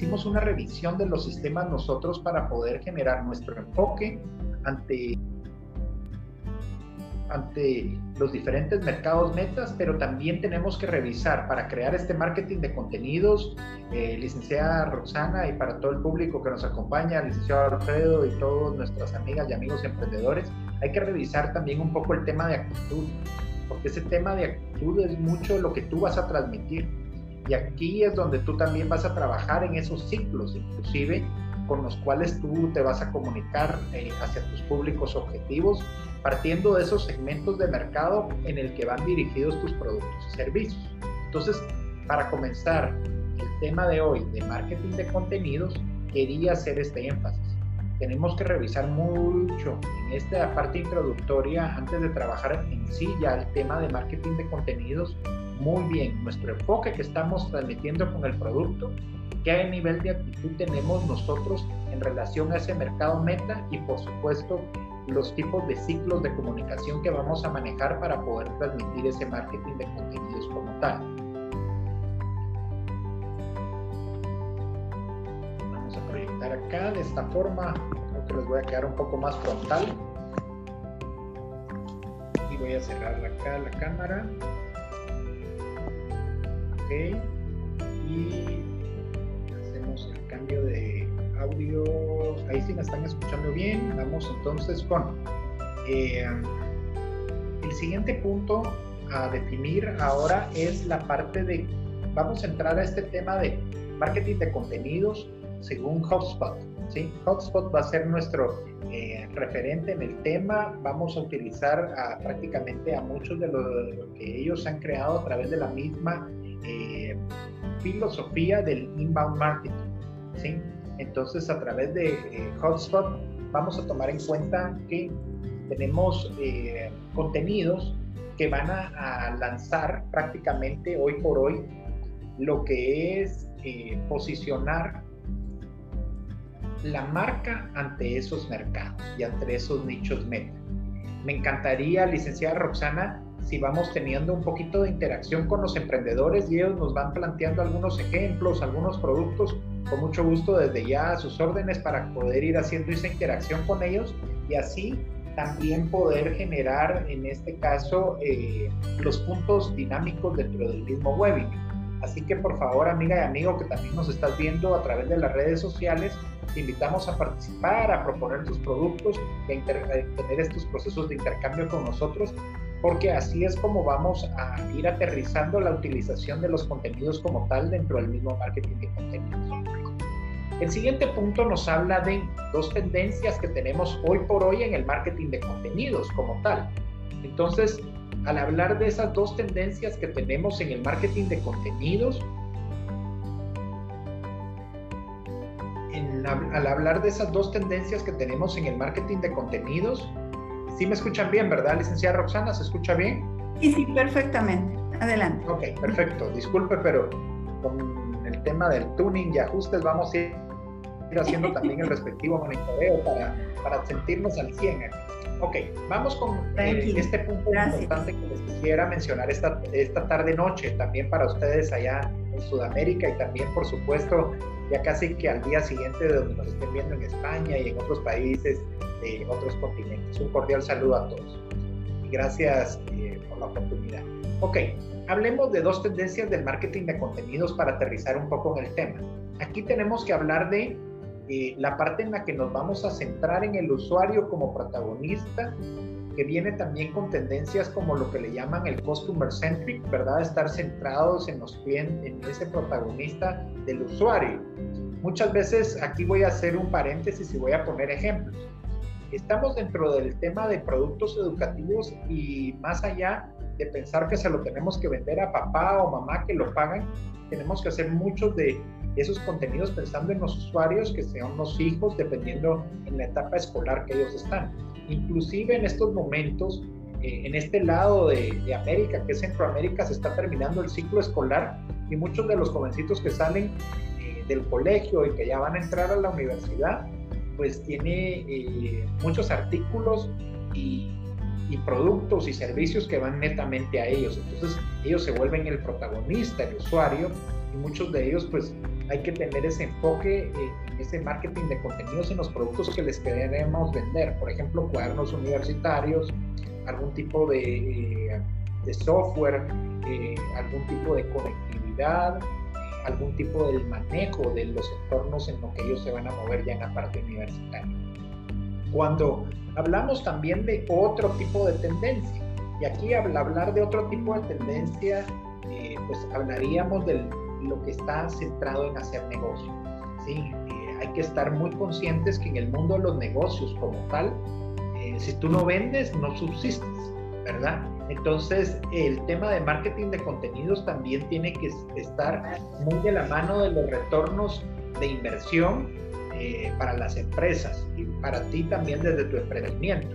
hicimos una revisión de los sistemas nosotros para poder generar nuestro enfoque ante ante los diferentes mercados metas, pero también tenemos que revisar para crear este marketing de contenidos, eh, licenciada Roxana y para todo el público que nos acompaña, licenciado Alfredo y todas nuestras amigas y amigos emprendedores, hay que revisar también un poco el tema de actitud, porque ese tema de actitud es mucho lo que tú vas a transmitir. Y aquí es donde tú también vas a trabajar en esos ciclos, inclusive con los cuales tú te vas a comunicar eh, hacia tus públicos objetivos partiendo de esos segmentos de mercado en el que van dirigidos tus productos y servicios. Entonces, para comenzar el tema de hoy de marketing de contenidos, quería hacer este énfasis. Tenemos que revisar mucho en esta parte introductoria antes de trabajar en sí ya el tema de marketing de contenidos, muy bien nuestro enfoque que estamos transmitiendo con el producto, qué nivel de actitud tenemos nosotros en relación a ese mercado meta y por supuesto los tipos de ciclos de comunicación que vamos a manejar para poder transmitir ese marketing de contenidos como tal. Vamos a proyectar acá de esta forma, creo que les voy a quedar un poco más frontal. Y voy a cerrar acá la cámara. Y hacemos el cambio de audio ahí sí me están escuchando bien. Vamos entonces con eh, el siguiente punto a definir ahora es la parte de, vamos a entrar a este tema de marketing de contenidos según HubSpot. ¿sí? HubSpot va a ser nuestro eh, referente en el tema. Vamos a utilizar prácticamente a muchos de lo, que ellos han creado a través de la misma eh, filosofía del inbound marketing. ¿sí? Entonces, a través de eh, Hotspot, vamos a tomar en cuenta que tenemos eh, contenidos que van a, lanzar prácticamente hoy por hoy lo que es posicionar la marca ante esos mercados y ante esos nichos meta. Me encantaría, licenciada Roxana, si vamos teniendo un poquito de interacción con los emprendedores y ellos nos van planteando algunos ejemplos, algunos productos, con mucho gusto desde ya a sus órdenes para poder ir haciendo esa interacción con ellos y así también poder generar en este caso eh, los puntos dinámicos dentro del mismo webinar. Así que por favor amiga y amigo que también nos estás viendo a través de las redes sociales, te invitamos a participar, a proponer tus productos, a, tener estos procesos de intercambio con nosotros porque así es como vamos a ir aterrizando la utilización de los contenidos como tal dentro del mismo marketing de contenidos. El siguiente punto nos habla de dos tendencias que tenemos hoy por hoy en el marketing de contenidos como tal. Entonces, al hablar de esas dos tendencias que tenemos en el marketing de contenidos, al hablar de esas dos tendencias que tenemos en el marketing de contenidos, Sí me escuchan bien, ¿verdad, licenciada Roxana? ¿Se escucha bien? Sí, sí, perfectamente. Adelante. Ok, perfecto. Disculpe, pero con el tema del tuning y ajustes vamos a ir haciendo también el respectivo monitoreo para, para sentirnos al 100 Ok, vamos con eh, este punto importante que les quisiera mencionar esta, esta tarde-noche, también para ustedes allá en Sudamérica y también, por supuesto, ya casi que al día siguiente de donde nos estén viendo en España y en otros países de otros continentes. Un cordial saludo a todos. gracias eh, por la oportunidad. Ok, hablemos de dos tendencias del marketing de contenidos para aterrizar un poco en el tema. Aquí tenemos que hablar de eh, la parte en la que nos vamos a centrar en el usuario como protagonista, que viene también con tendencias como lo que le llaman el customer centric, ¿verdad? Estar centrados en los en ese protagonista del usuario. Muchas veces aquí voy a hacer un paréntesis y voy a poner ejemplos estamos dentro del tema de productos educativos y más allá de pensar que se lo tenemos que vender a papá o mamá que lo pagan, tenemos que hacer muchos de esos contenidos pensando en los usuarios que sean los hijos, dependiendo en la etapa escolar que ellos están. Inclusive en estos momentos, eh, en este lado de, de, América, que es Centroamérica, se está terminando el ciclo escolar y muchos de los jovencitos que salen del colegio y que ya van a entrar a la universidad, pues tiene eh, muchos artículos y, productos y servicios que van netamente a ellos. Entonces, ellos se vuelven el protagonista, el usuario, y muchos de ellos pues hay que tener ese enfoque eh, en ese marketing de contenidos en los productos que les queremos vender. Por ejemplo, cuadernos universitarios, algún tipo de, eh, de software, eh, algún tipo de conectividad, algún tipo del manejo de los entornos en los que ellos se van a mover ya en la parte universitaria. Cuando hablamos también de otro tipo de tendencia, y aquí al hablar de otro tipo de tendencia, eh, pues hablaríamos de lo que está centrado en hacer negocio. ¿sí? Eh, hay que estar muy conscientes que en el mundo de los negocios como tal, eh, si tú no vendes, no subsistes, ¿verdad? Entonces, el tema de marketing de contenidos también tiene que estar muy de la mano de los retornos de inversión eh, para las empresas y para ti también desde tu emprendimiento.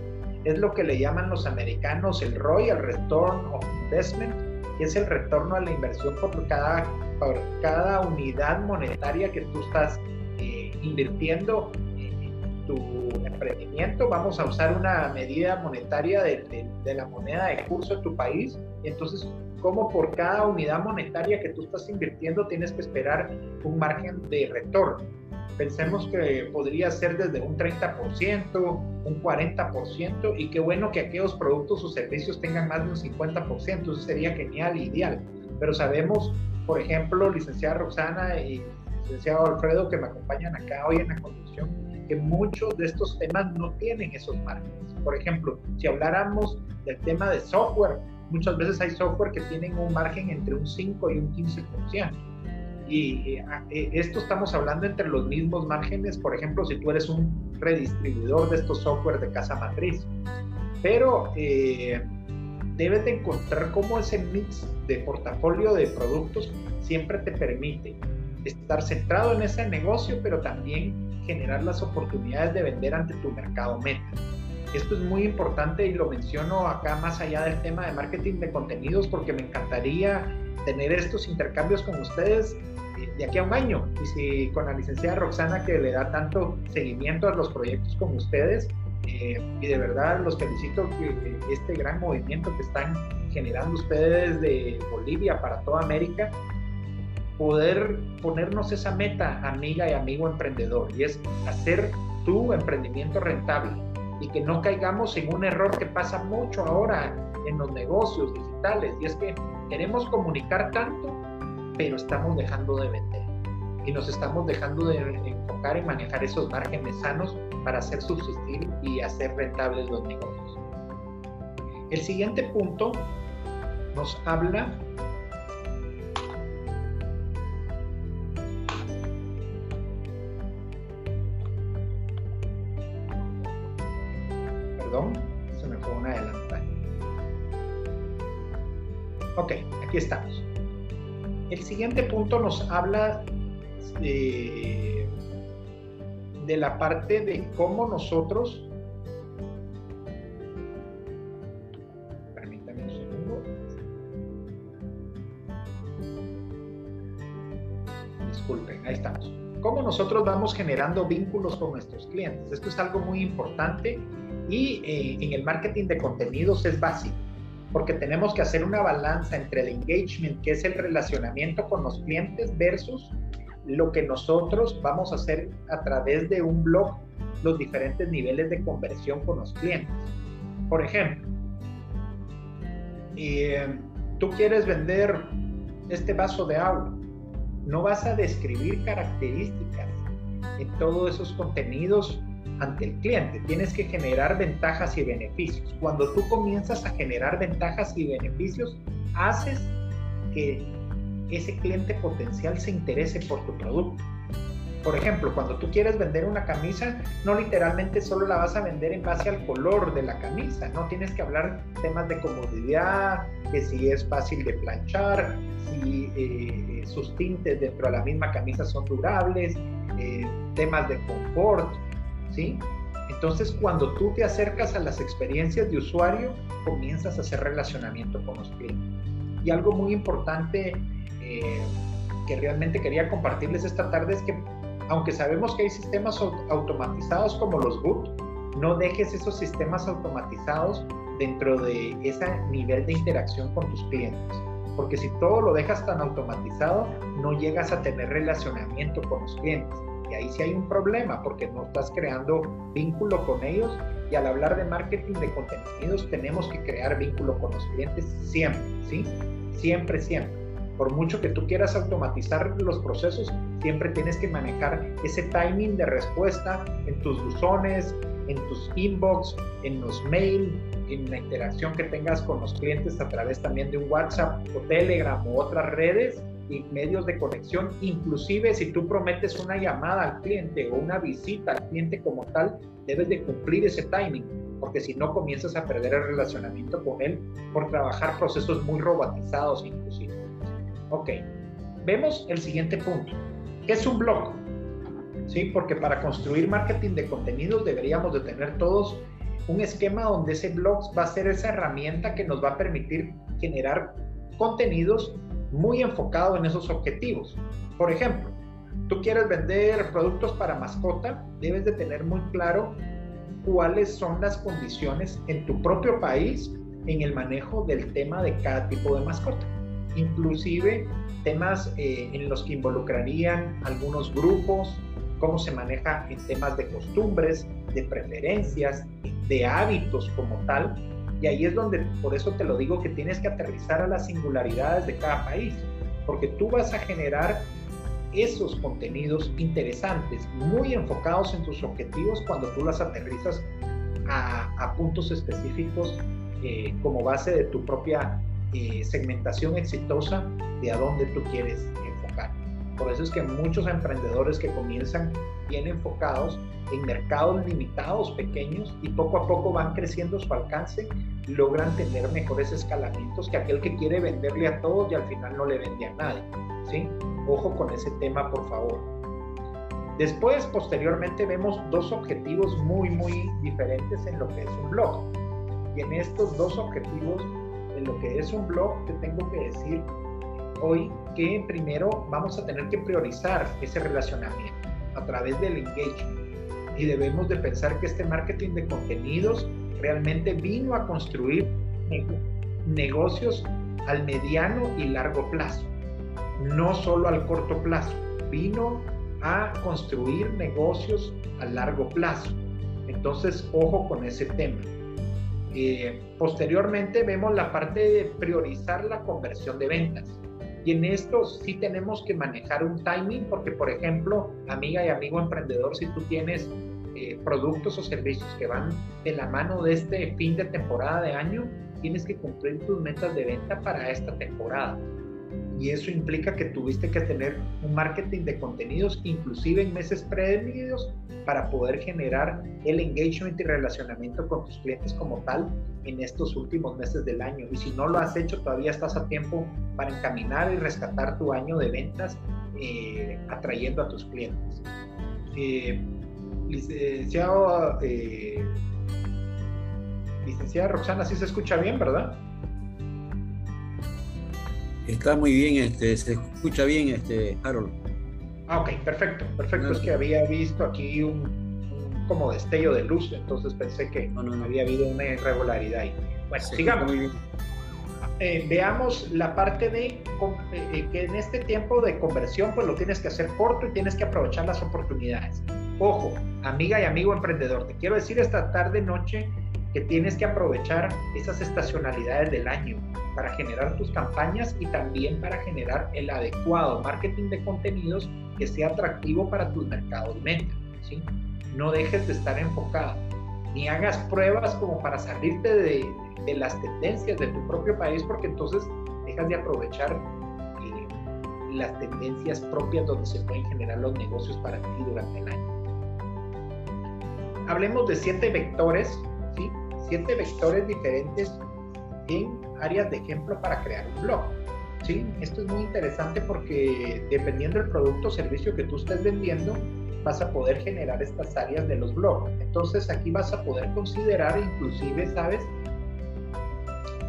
Es lo que le llaman los americanos el ROI, el Return of Investment, que es el retorno a la inversión por cada, por cada unidad monetaria que tú estás eh, invirtiendo en tu emprendimiento. Vamos a usar una medida monetaria de, de la moneda de curso de tu país. Y entonces, como por cada unidad monetaria que tú estás invirtiendo tienes que esperar un margen de retorno? Pensemos que podría ser desde un 30%, un 40%, y qué bueno que aquellos productos o servicios tengan más de un 50%, eso sería genial, ideal. Pero sabemos, por ejemplo, licenciada Roxana y licenciado Alfredo, que me acompañan acá hoy en la conducción, que muchos de estos temas no tienen esos márgenes. Por ejemplo, si habláramos del tema de software, muchas veces hay software que tienen un margen entre un 5 y un 15%. Y eh, eh, esto estamos hablando entre los mismos márgenes, por ejemplo, si tú eres un redistribuidor de estos software de casa matriz. Pero eh, debes de encontrar cómo ese mix de portafolio de productos siempre te permite estar centrado en ese negocio, pero también generar las oportunidades de vender ante tu mercado meta. Esto es muy importante y lo menciono acá más allá del tema de marketing de contenidos porque me encantaría tener estos intercambios con ustedes de aquí a un año. Y si con la licenciada Roxana que le da tanto seguimiento a los proyectos con ustedes, eh, y de verdad los felicito que, este gran movimiento que están generando ustedes de Bolivia para toda América, poder ponernos esa meta, amiga y amigo emprendedor, y es hacer tu emprendimiento rentable y que no caigamos en un error que pasa mucho ahora en los negocios digitales, y es que queremos comunicar tanto pero estamos dejando de vender y nos estamos dejando de enfocar en manejar esos márgenes sanos para hacer subsistir y hacer rentables los negocios. El siguiente punto nos habla Se me fue una adelantada. Ok, aquí estamos. El siguiente punto nos habla de, la parte de cómo nosotros, permítanme un segundo, disculpen, ahí estamos. Cómo nosotros vamos generando vínculos con nuestros clientes. Esto es algo muy importante y eh, en el marketing de contenidos es básico porque tenemos que hacer una balanza entre el engagement, que es el relacionamiento con los clientes, versus lo que nosotros vamos a hacer a través de un blog, los diferentes niveles de conversión con los clientes. Por ejemplo, eh, tú quieres vender este vaso de agua, no vas a describir características en todos esos contenidos ante el cliente. Tienes que generar ventajas y beneficios. Cuando tú comienzas a generar ventajas y beneficios, haces que ese cliente potencial se interese por tu producto. Por ejemplo, cuando tú quieres vender una camisa, no literalmente solo la vas a vender en base al color de la camisa, no tienes que hablar temas de comodidad, que si es fácil de planchar, si eh, sus tintes dentro de la misma camisa son durables, eh, temas de confort, Entonces, cuando tú te acercas a las experiencias de usuario, comienzas a hacer relacionamiento con los clientes. Y algo muy importante eh, que realmente quería compartirles esta tarde es que, aunque sabemos que hay sistemas automatizados como los boot, no dejes esos sistemas automatizados dentro de ese nivel de interacción con tus clientes. porque si todo lo dejas tan automatizado, no llegas a tener relacionamiento con los clientes. Y ahí sí hay un problema, porque no estás creando vínculo con ellos. Y al hablar de marketing de contenidos, tenemos que crear vínculo con los clientes siempre, ¿sí? Siempre, siempre. Por mucho que tú quieras automatizar los procesos, siempre tienes que manejar ese timing de respuesta en tus buzones, en tus inbox, en los mails, en la interacción que tengas con los clientes a través también de un WhatsApp o Telegram o otras redes y medios de conexión. Inclusive si tú prometes una llamada al cliente o una visita al cliente como tal, debes de cumplir ese timing, porque si no comienzas a perder el relacionamiento con él por trabajar procesos muy robotizados inclusive. Ok, vemos el siguiente punto. ¿Qué es un blog? ¿Sí? Porque para construir marketing de contenidos deberíamos de tener todos un esquema donde ese blog va a ser esa herramienta que nos va a permitir generar contenidos muy enfocados en esos objetivos. Por ejemplo, tú quieres vender productos para mascota, debes de tener muy claro cuáles son las condiciones en tu propio país en el manejo del tema de cada tipo de mascota inclusive temas eh, en los que involucrarían algunos grupos, cómo se maneja en temas de costumbres, de preferencias, de hábitos como tal. Y ahí es donde, por eso te lo digo, que tienes que aterrizar a las singularidades de cada país, porque tú vas a generar esos contenidos interesantes, muy enfocados en tus objetivos cuando tú las aterrizas a, puntos específicos eh, como base de tu propia eh, segmentación exitosa de a dónde tú quieres. Por eso es que muchos emprendedores que comienzan bien enfocados en mercados limitados, pequeños, y poco a poco van creciendo su alcance, logran tener mejores escalamientos que aquel que quiere venderle a todos y al final no le vende a nadie. ¿sí? Ojo con ese tema, por favor. Después, posteriormente, vemos dos objetivos muy, muy diferentes en lo que es un blog. Y en estos dos objetivos de lo que es un blog, te tengo que decir hoy que primero vamos a tener que priorizar ese relacionamiento a través del engagement y debemos de pensar que este marketing de contenidos realmente vino a construir negocios al mediano y largo plazo, no solo al corto plazo, vino a construir negocios a largo plazo. Entonces, ojo con ese tema. Eh, posteriormente vemos la parte de priorizar la conversión de ventas. Y en esto sí tenemos que manejar un timing porque, por ejemplo, amiga y amigo emprendedor, si tú tienes eh, productos o servicios que van de la mano de este fin de temporada de año, tienes que cumplir tus metas de venta para esta temporada y eso implica que tuviste que tener un marketing de contenidos, inclusive en meses previos, para poder generar el engagement y relacionamiento con tus clientes como tal en estos últimos meses del año. Y si no lo has hecho, todavía estás a tiempo para encaminar y rescatar tu año de ventas eh, atrayendo a tus clientes. Eh, licenciado, eh, licenciada Roxana, sí se escucha bien, ¿verdad? Está muy bien, este, se escucha bien, este, Harold. Ah, ok, perfecto, perfecto. Es que había visto aquí un, como destello de luz, entonces pensé que no, no, había habido una irregularidad ahí. Bueno, sigamos. Eh, veamos la parte de eh, eh, que en este tiempo de conversión pues lo tienes que hacer corto y tienes que aprovechar las oportunidades. Ojo, amiga y amigo emprendedor, te quiero decir esta tarde noche que tienes que aprovechar esas estacionalidades del año para generar tus campañas y también para generar el adecuado marketing de contenidos que sea atractivo para tus mercados meta. ¿sí? No dejes de estar enfocado, ni hagas pruebas como para salirte de, de las tendencias de tu propio país, porque entonces dejas de aprovechar eh, las tendencias propias donde se pueden generar los negocios para ti durante el año. Hablemos de siete vectores ¿sí? siete vectores diferentes en áreas de ejemplo para crear un blog. ¿sí? Esto es muy interesante porque dependiendo del producto o servicio que tú estés vendiendo, vas a poder generar estas áreas de los blogs. Entonces aquí vas a poder considerar inclusive, ¿sabes?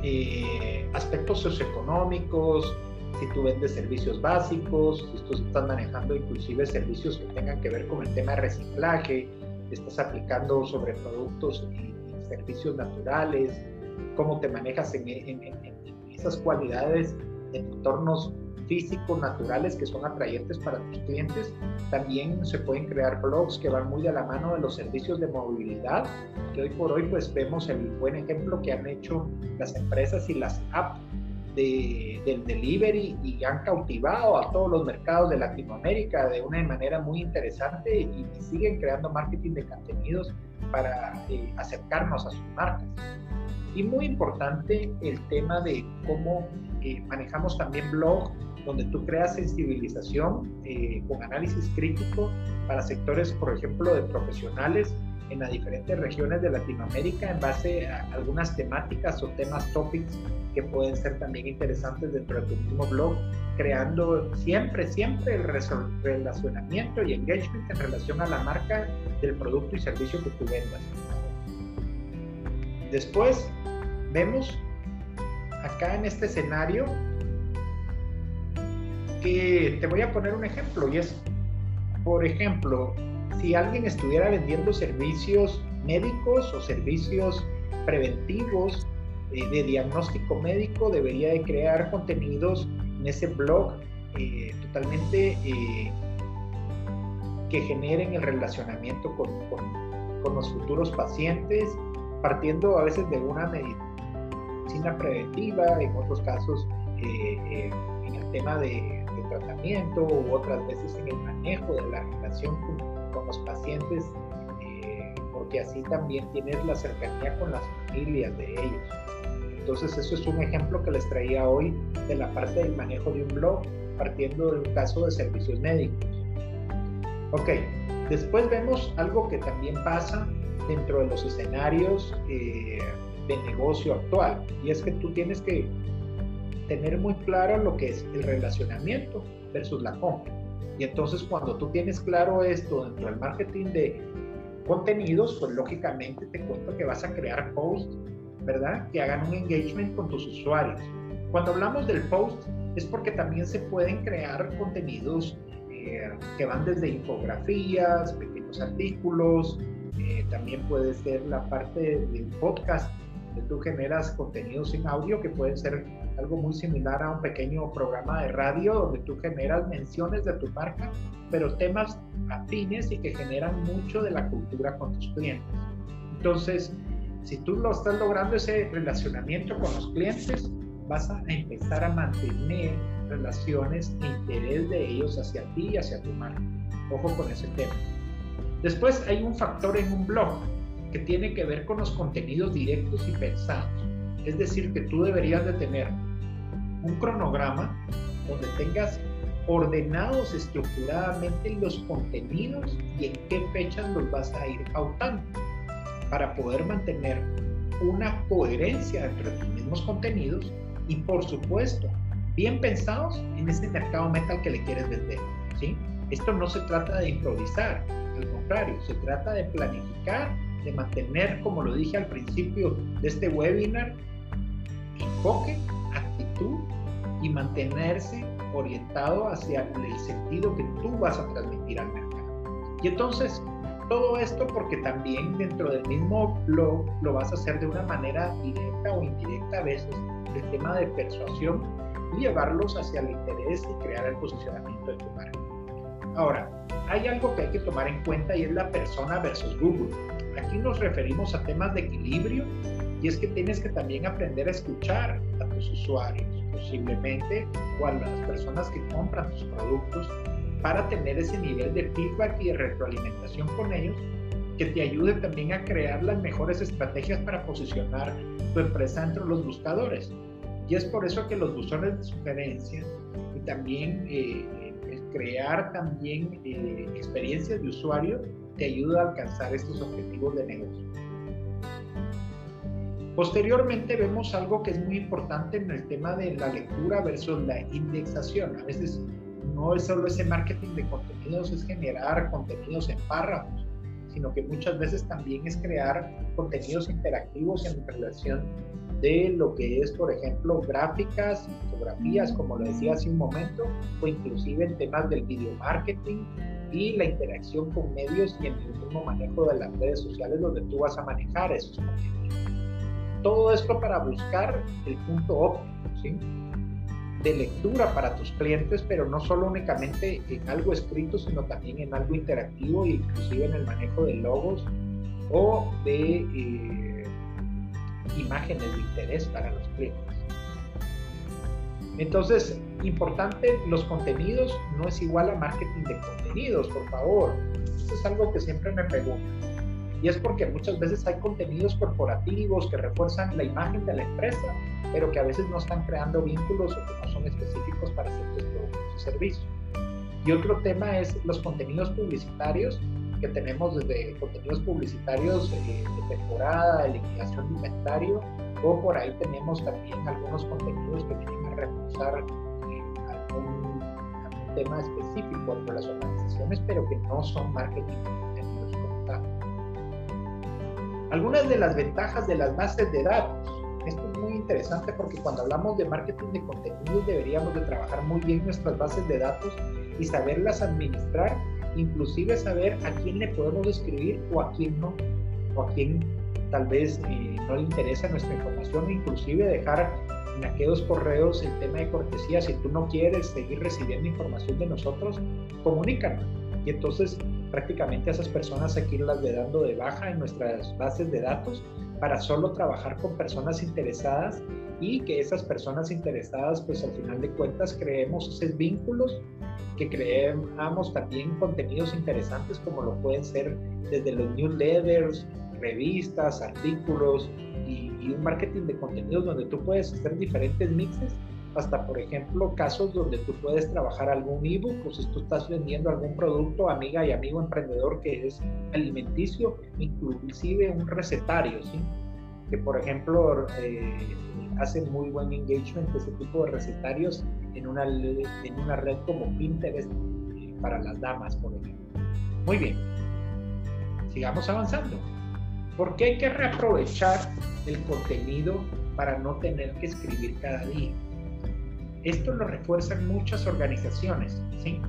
Eh, aspectos socioeconómicos, si tú vendes servicios básicos, si tú estás manejando inclusive servicios que tengan que ver con el tema de reciclaje, estás aplicando sobre productos y servicios naturales, cómo te manejas en, esas cualidades en entornos físicos, naturales, que son atrayentes para tus clientes. También se pueden crear blogs que van muy de la mano de los servicios de movilidad, que hoy por hoy pues vemos el buen ejemplo que han hecho las empresas y las apps de, del delivery y han cautivado a todos los mercados de Latinoamérica de una manera muy interesante y, siguen creando marketing de contenidos para eh, acercarnos a sus marcas. Y muy importante el tema de cómo eh, manejamos también blog donde tú creas sensibilización eh, con análisis crítico para sectores, por ejemplo, de profesionales en las diferentes regiones de Latinoamérica en base a algunas temáticas o temas topics que pueden ser también interesantes dentro de tu mismo blog, creando siempre, siempre el relacionamiento y engagement en relación a la marca del producto y servicio que tú vendas. Después vemos acá en este escenario que te voy a poner un ejemplo y es, por ejemplo, si alguien estuviera vendiendo servicios médicos o servicios preventivos eh, de diagnóstico médico, debería de crear contenidos en ese blog eh, totalmente eh, que generen el relacionamiento con, los futuros pacientes, partiendo a veces de una medicina preventiva, en otros casos en el tema de, de, tratamiento u otras veces en el manejo de la relación con con los pacientes, eh, porque así también tienes la cercanía con las familias de ellos. Entonces eso es un ejemplo que les traía hoy de la parte del manejo de un blog, partiendo del caso de servicios médicos. Ok, después vemos algo que también pasa dentro de los escenarios eh, de negocio actual, y es que tú tienes que tener muy claro lo que es el relacionamiento versus la compra. Y entonces cuando tú tienes claro esto dentro del marketing de contenidos, pues lógicamente te cuento que vas a crear posts, ¿verdad? Que hagan un engagement con tus usuarios. Cuando hablamos del post es porque también se pueden crear contenidos eh, que van desde infografías, pequeños artículos, eh, también puede ser la parte de un podcast, que tú generas contenidos en audio que pueden ser algo muy similar a un pequeño programa de radio donde tú generas menciones de tu marca, pero temas afines y que generan mucho de la cultura con tus clientes. Entonces, si tú lo estás logrando ese relacionamiento con los clientes, vas a empezar a mantener relaciones e interés de ellos hacia ti y hacia tu marca. Ojo con ese tema. Después hay un factor en un blog que tiene que ver con los contenidos directos y pensados. Es decir, que tú deberías de tener un cronograma donde tengas ordenados estructuradamente los contenidos y en qué fechas los vas a ir pautando para poder mantener una coherencia entre tus mismos contenidos y por supuesto bien pensados en ese mercado metal que le quieres vender. ¿sí? Esto no se trata de improvisar, al contrario, se trata de planificar, de mantener, como lo dije al principio de este webinar, enfoque y mantenerse orientado hacia el sentido que tú vas a transmitir al mercado. Y entonces, todo esto porque también dentro del mismo blog lo vas a hacer de una manera directa o indirecta a veces, el tema de persuasión y llevarlos hacia el interés y crear el posicionamiento de tu marca. Ahora, hay algo que hay que tomar en cuenta y es la persona versus Google. Aquí nos referimos a temas de equilibrio y es que tienes que también aprender a escuchar a tus usuarios, posiblemente, o a las personas que compran tus productos, para tener ese nivel de feedback y de retroalimentación con ellos que te ayude también a crear las mejores estrategias para posicionar tu empresa entre los buscadores. Y es por eso que los buzones de sugerencia y también eh, crear también eh, experiencias de usuario te ayuda a alcanzar estos objetivos de negocio. Posteriormente vemos algo que es muy importante en el tema de la lectura versus la indexación. A veces no es solo ese marketing de contenidos, es generar contenidos en párrafos, sino que muchas veces también es crear contenidos interactivos en relación de lo que es, por ejemplo, gráficas, fotografías, como lo decía hace un momento, o inclusive en temas del video marketing y la interacción con medios y en el mismo manejo de las redes sociales donde tú vas a manejar esos contenidos. Todo esto para buscar el punto óptimo, de lectura para tus clientes, pero no solo únicamente en algo escrito, sino también en algo interactivo inclusive en el manejo de logos o de eh, imágenes de interés para los clientes. Entonces, importante, los contenidos no es igual a marketing de contenidos, por favor. Eso es algo que siempre me preguntan. Y es porque muchas veces hay contenidos corporativos que refuerzan la imagen de la empresa, pero que a veces no están creando vínculos o que no son específicos para ciertos productos y servicios. Y otro tema es los contenidos publicitarios, que tenemos desde contenidos publicitarios eh, de temporada, de liquidación de inventario, o por ahí tenemos también algunos contenidos que vienen a reforzar eh, algún, algún, tema específico de las organizaciones, pero que no son marketing algunas de las ventajas de las bases de datos. Esto es muy interesante porque cuando hablamos de marketing de contenidos deberíamos de trabajar muy bien nuestras bases de datos y saberlas administrar, inclusive saber a quién le podemos escribir o a quién no, o a quién tal vez eh, no le interesa nuestra información, inclusive dejar en aquellos correos el tema de cortesía, si tú no quieres seguir recibiendo información de nosotros, comunícanos. Y entonces prácticamente a esas personas hay que irlas dando de baja en nuestras bases de datos para solo trabajar con personas interesadas y que esas personas interesadas pues al final de cuentas creemos esos vínculos que creamos también contenidos interesantes como lo pueden ser desde los newsletters, revistas, artículos y, y un marketing de contenidos donde tú puedes hacer diferentes mixes hasta, por ejemplo, casos donde tú puedes trabajar algún ebook o si tú estás vendiendo algún producto, amiga y amigo emprendedor que es alimenticio, inclusive un recetario, ¿sí? Que, por ejemplo, eh, hace muy buen engagement ese tipo de recetarios en una, en una red como Pinterest eh, para las damas, por ejemplo. Muy bien, sigamos avanzando. porque hay que reaprovechar el contenido para no tener que escribir cada día? Esto lo refuerzan muchas organizaciones, ¿sí?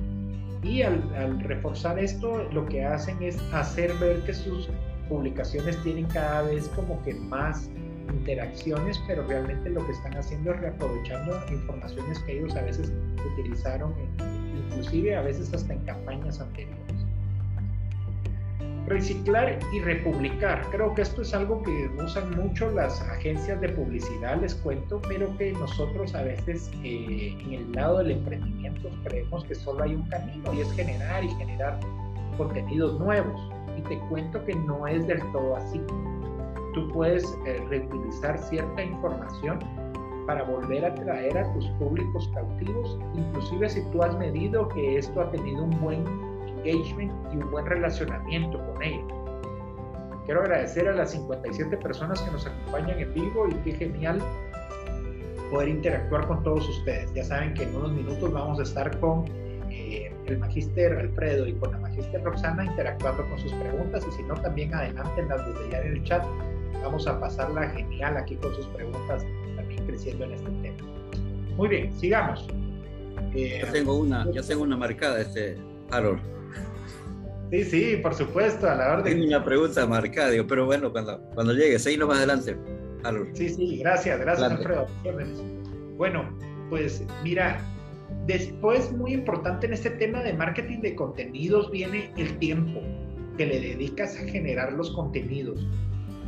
Y al, reforzar esto, lo que hacen es hacer ver que sus publicaciones tienen cada vez como que más interacciones, pero realmente lo que están haciendo es reaprovechando informaciones que ellos a veces utilizaron, inclusive a veces hasta en campañas anteriores. Reciclar y republicar. Creo que esto es algo que usan mucho las agencias de publicidad, les cuento, pero que nosotros a veces eh, en el lado del emprendimiento creemos que solo hay un camino y es generar y generar contenidos nuevos. Y te cuento que no es del todo así. Tú puedes eh, reutilizar cierta información para volver a traer a tus públicos cautivos, inclusive si tú has medido que esto ha tenido un buen engagement y un buen relacionamiento con ellos. Quiero agradecer a las 57 personas que nos acompañan en vivo y qué genial poder interactuar con todos ustedes. Ya saben que en unos minutos vamos a estar con eh, el magíster Alfredo y con la magíster Roxana interactuando con sus preguntas y si no también adelántenlas desde ya en el chat. Vamos a pasarla genial aquí con sus preguntas también creciendo en este tema. Muy bien, sigamos. Eh, yo tengo una, yo tengo una marcada, este, Harold. Sí, sí, por supuesto, a la orden. Tengo una pregunta marcada, digo, pero bueno, cuando, cuando llegue, seguimos más adelante. Sí, sí, gracias, gracias, Alfredo. Bueno, pues mira, después muy importante en este tema de marketing de contenidos viene el tiempo que le dedicas a generar los contenidos.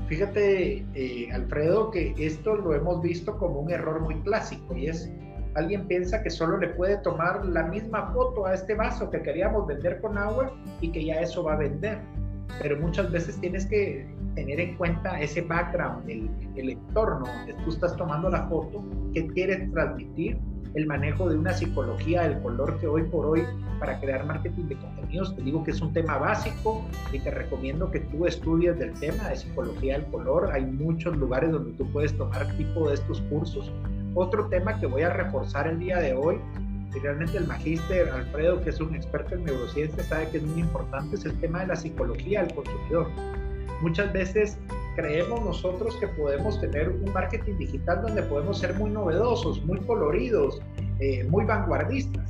Fíjate, eh, Alfredo, que esto lo hemos visto como un error muy clásico y es Alguien piensa que solo le puede tomar la misma foto a este vaso que queríamos vender con agua y que ya eso va a vender. Pero muchas veces tienes que tener en cuenta ese background, el, entorno donde tú estás tomando la foto, qué quieres transmitir, el manejo de una psicología del color que hoy por hoy para crear marketing de contenidos, te digo que es un tema básico y te recomiendo que tú estudies del tema de psicología del color. Hay muchos lugares donde tú puedes tomar tipo de estos cursos otro tema que voy a reforzar el día de hoy, y realmente el magíster Alfredo, que es un experto en neurociencia, sabe que es muy importante, es el tema de la psicología del consumidor. Muchas veces creemos nosotros que podemos tener un marketing digital donde podemos ser muy novedosos, muy coloridos, eh, muy vanguardistas,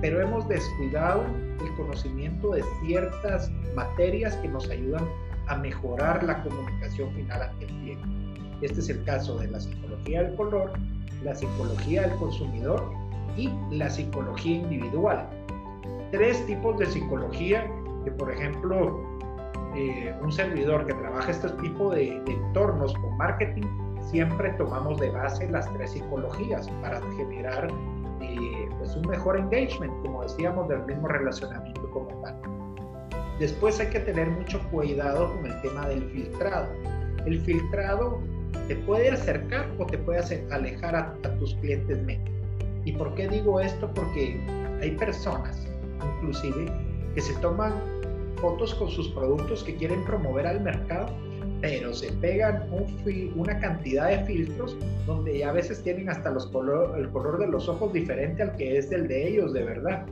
pero hemos descuidado el conocimiento de ciertas materias que nos ayudan a mejorar la comunicación final ante el cliente. Este es el caso de la psicología del color, la psicología del consumidor y la psicología individual. Tres tipos de psicología que, por ejemplo, eh, un servidor que trabaja este tipo de, de entornos con marketing, siempre tomamos de base las tres psicologías para generar eh, pues un mejor engagement, como decíamos, del mismo relacionamiento como tal. Después hay que tener mucho cuidado con el tema del filtrado. El filtrado te puede acercar o te puede alejar a, tus clientes meta. ¿Y por qué digo esto? Porque hay personas, inclusive, que se toman fotos con sus productos que quieren promover al mercado, pero se pegan una cantidad de filtros donde a veces tienen hasta los color, el color de los ojos diferente al que es el de ellos de verdad.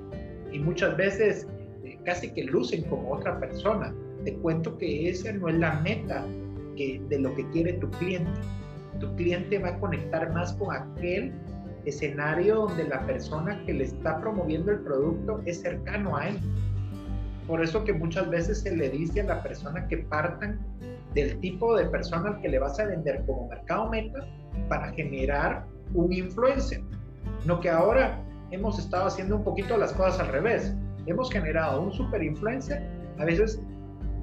Y muchas veces eh, casi que lucen como otra persona. Te cuento que esa no es la meta que, de lo que quiere tu cliente. Tu cliente va a conectar más con aquel escenario donde la persona que le está promoviendo el producto es cercano a él. Por eso que muchas veces se le dice a la persona que partan del tipo de persona al que le vas a vender como mercado meta para generar un influencer. No que ahora hemos estado haciendo un poquito las cosas al revés. Hemos generado un super influencer, a veces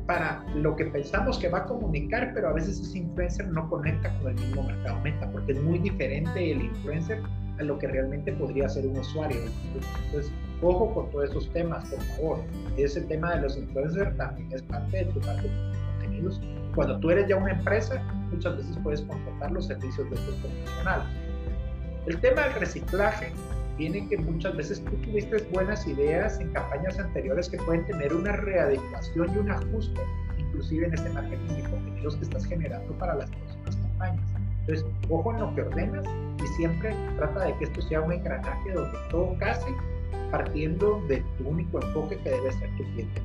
para lo que pensamos que va a comunicar, pero a veces ese influencer no conecta con el mismo mercado meta, porque es muy diferente el influencer a lo que realmente podría ser un usuario. Entonces, ojo con todos esos temas, por favor. Ese tema de los influencers también es parte de tu parte de contenidos. Cuando tú eres ya una empresa, muchas veces puedes contratar los servicios de tu profesional. El tema del reciclaje viene que muchas veces tú tuviste buenas ideas en campañas anteriores que pueden tener una readecuación y un ajuste, inclusive en este marketing de contenidos que estás generando para las próximas campañas. Entonces, ojo en lo que ordenas y siempre trata de que esto sea un engranaje donde todo case partiendo de tu único enfoque que debe ser tu cliente.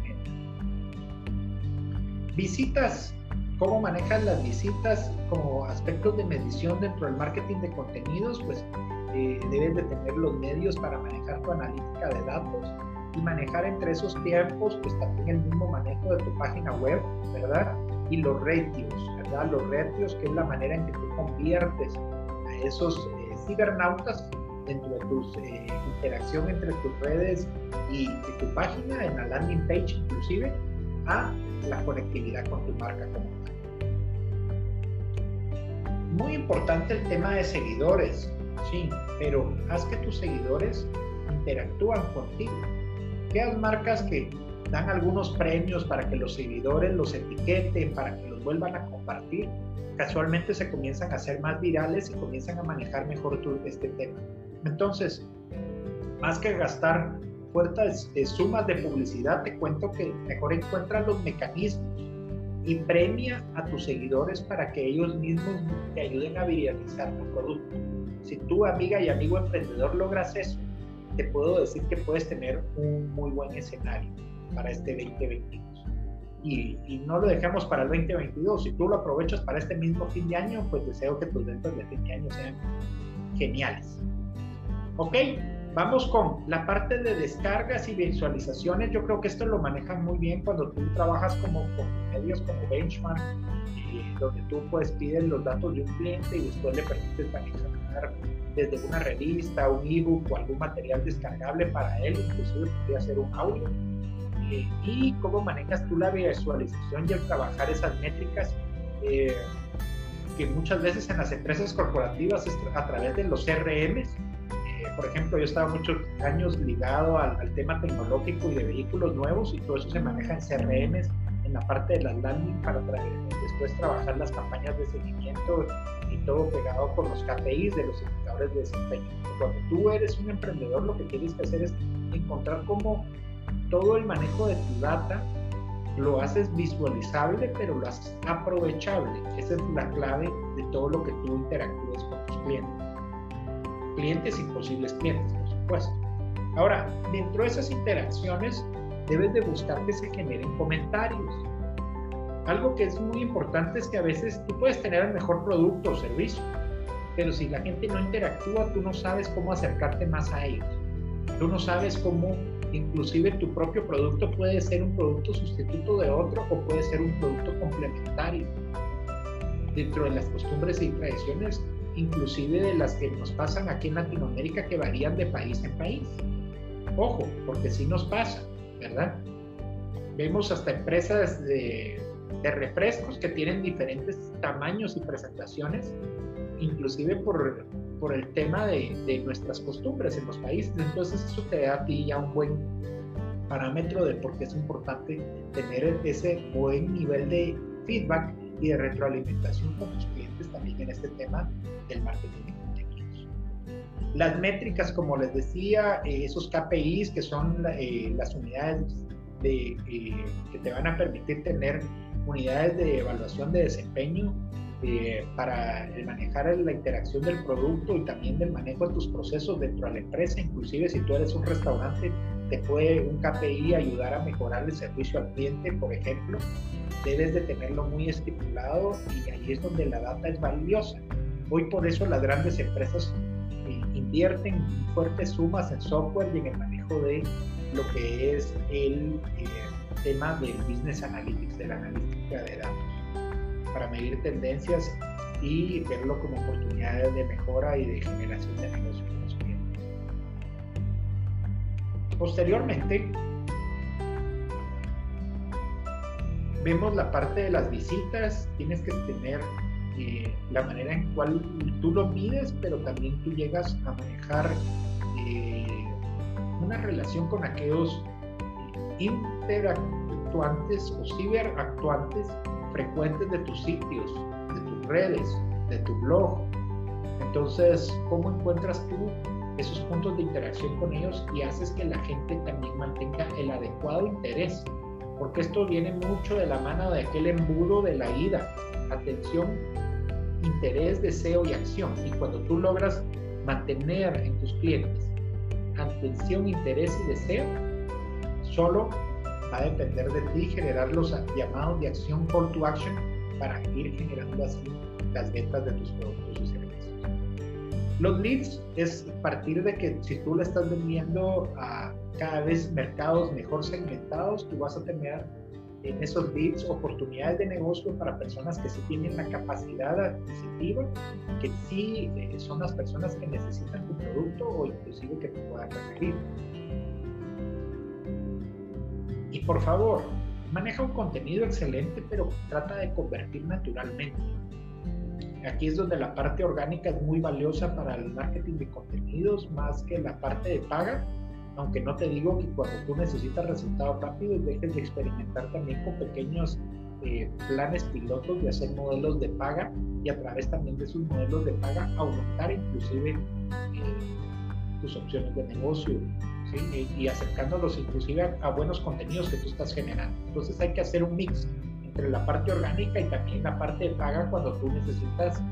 Visitas. ¿Cómo manejas las visitas como aspectos de medición dentro del marketing de contenidos? Pues eh, debes de tener los medios para manejar tu analítica de datos y manejar entre esos tiempos pues también el mismo manejo de tu página web, ¿verdad? Y los ratios, ¿verdad? Los ratios que es la manera en que tú conviertes a esos eh, cibernautas dentro de tu eh, interacción entre tus redes y, tu página, en la landing page inclusive, a la conectividad con tu marca como tal. Muy importante el tema de seguidores, sí, pero haz que tus seguidores interactúan contigo. Quedas marcas que dan algunos premios para que los seguidores los etiqueten, para que los vuelvan a compartir, casualmente se comienzan a hacer más virales y comienzan a manejar mejor este tema. Entonces, más que gastar fuertes eh, sumas de publicidad, te cuento que mejor encuentra los mecanismos y premia a tus seguidores para que ellos mismos te ayuden a viralizar tu producto. Si tú, amiga y amigo emprendedor, logras eso, te puedo decir que puedes tener un muy buen escenario para este 2022. Y, no lo dejamos para el 2022. Si tú lo aprovechas para este mismo fin de año, pues deseo que tus ventas de fin de año sean geniales. Ok, vamos con la parte de descargas y visualizaciones. Yo creo que esto lo manejan muy bien cuando tú trabajas como con medios como Benchmark, eh, donde tú puedes pedir los datos de un cliente y después le permites manejar desde una revista, un ebook o algún material descargable para él, inclusive podría ser un audio. Eh, y cómo manejas tú la visualización y el trabajar esas métricas. Eh, que muchas veces en las empresas corporativas es a través de los CRMs, por ejemplo, yo estaba muchos años ligado al, tema tecnológico y de vehículos nuevos y todo eso se maneja en CRMs, en la parte de las landing para después trabajar las campañas de seguimiento todo pegado con los KPIs de los indicadores de desempeño. Cuando tú eres un emprendedor, lo que tienes que hacer es encontrar cómo todo el manejo de tu data lo haces visualizable, pero lo haces aprovechable. Esa es la clave de todo lo que tú interactúes con tus clientes clientes y posibles clientes, por supuesto. Ahora, dentro de esas interacciones, debes de buscar que se generen comentarios. Algo que es muy importante es que a veces tú puedes tener el mejor producto o servicio, pero si la gente no interactúa, tú no sabes cómo acercarte más a ellos. Tú no sabes cómo inclusive tu propio producto puede ser un producto sustituto de otro o puede ser un producto complementario. Dentro de las costumbres y tradiciones inclusive de las que nos pasan aquí en Latinoamérica que varían de país en país. Ojo, porque sí nos pasa, ¿verdad? Vemos hasta empresas de, de refrescos que tienen diferentes tamaños y presentaciones, inclusive por, por el tema de, de, nuestras costumbres en los países. Entonces eso te da a ti ya un buen parámetro de por qué es importante tener ese buen nivel de feedback y de retroalimentación con tus clientes también en este tema del marketing de contenidos. Las métricas, como les decía, eh, esos KPIs que son eh, las unidades de, eh, que te van a permitir tener unidades de evaluación de desempeño eh, para manejar la interacción del producto y también del manejo de tus procesos dentro de la empresa. Inclusive si tú eres un restaurante, te puede un KPI ayudar a mejorar el servicio al cliente, por ejemplo. Debes de tenerlo muy estipulado y ahí es donde la data es valiosa. Hoy por eso las grandes empresas eh, invierten fuertes sumas en software y en el manejo de lo que es el eh, tema del business analytics, de la de datos para medir tendencias y verlo como oportunidades de mejora y de generación de negocios los clientes. Posteriormente, vemos la parte de las visitas, tienes que tener eh, la manera en cual tú lo mides, pero también tú llegas a manejar eh, una relación con aquellos interactuantes o ciberactuantes frecuentes de tus sitios, de tus redes, de tu blog. Entonces, ¿cómo encuentras tú esos puntos de interacción con ellos y haces que la gente también mantenga el adecuado interés? Porque esto viene mucho de la mano de aquel embudo de la ida, atención, interés, deseo y acción. Y cuando tú logras mantener en tus clientes atención, interés y deseo, solo va a depender de ti generar los llamados de acción call to action para ir generando así las ventas de tus productos y servicios. Los leads es partir de que si tú le estás vendiendo a cada vez mercados mejor segmentados, tú vas a tener en esos leads oportunidades de negocio para personas que sí tienen la capacidad adquisitiva, que sí eh, son las personas que necesitan tu producto o inclusive que te puedan requerir. Y por favor, maneja un contenido excelente, pero trata de convertir naturalmente. Aquí es donde la parte orgánica es muy valiosa para el marketing de contenidos más que la parte de paga, aunque no te digo que cuando tú necesitas resultados rápidos dejes de experimentar también con pequeños eh, planes pilotos de hacer modelos de paga y a través también de esos modelos de paga aumentar inclusive eh, tus opciones de negocio y, acercándolos inclusive a, buenos contenidos que tú estás generando. Entonces hay que hacer un mix entre la parte orgánica y también la parte de paga cuando tú necesitas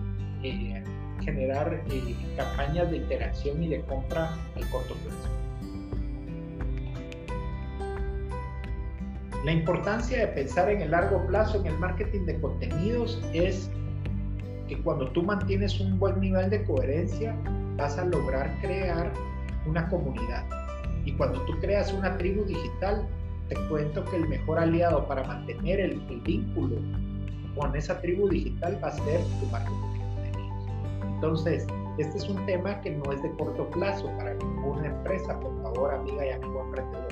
eh, generar eh, campañas de interacción y de compra al corto plazo. La importancia de pensar en el largo plazo en el marketing de contenidos es que cuando tú mantienes un buen nivel de coherencia, vas a lograr crear una comunidad. Cuando tú creas una tribu digital, te cuento que el mejor aliado para mantener el, vínculo con esa tribu digital va a ser tu marketing de contenidos. Entonces, este es un tema que no es de corto plazo para ninguna empresa, por favor, amiga y amigo emprendedor.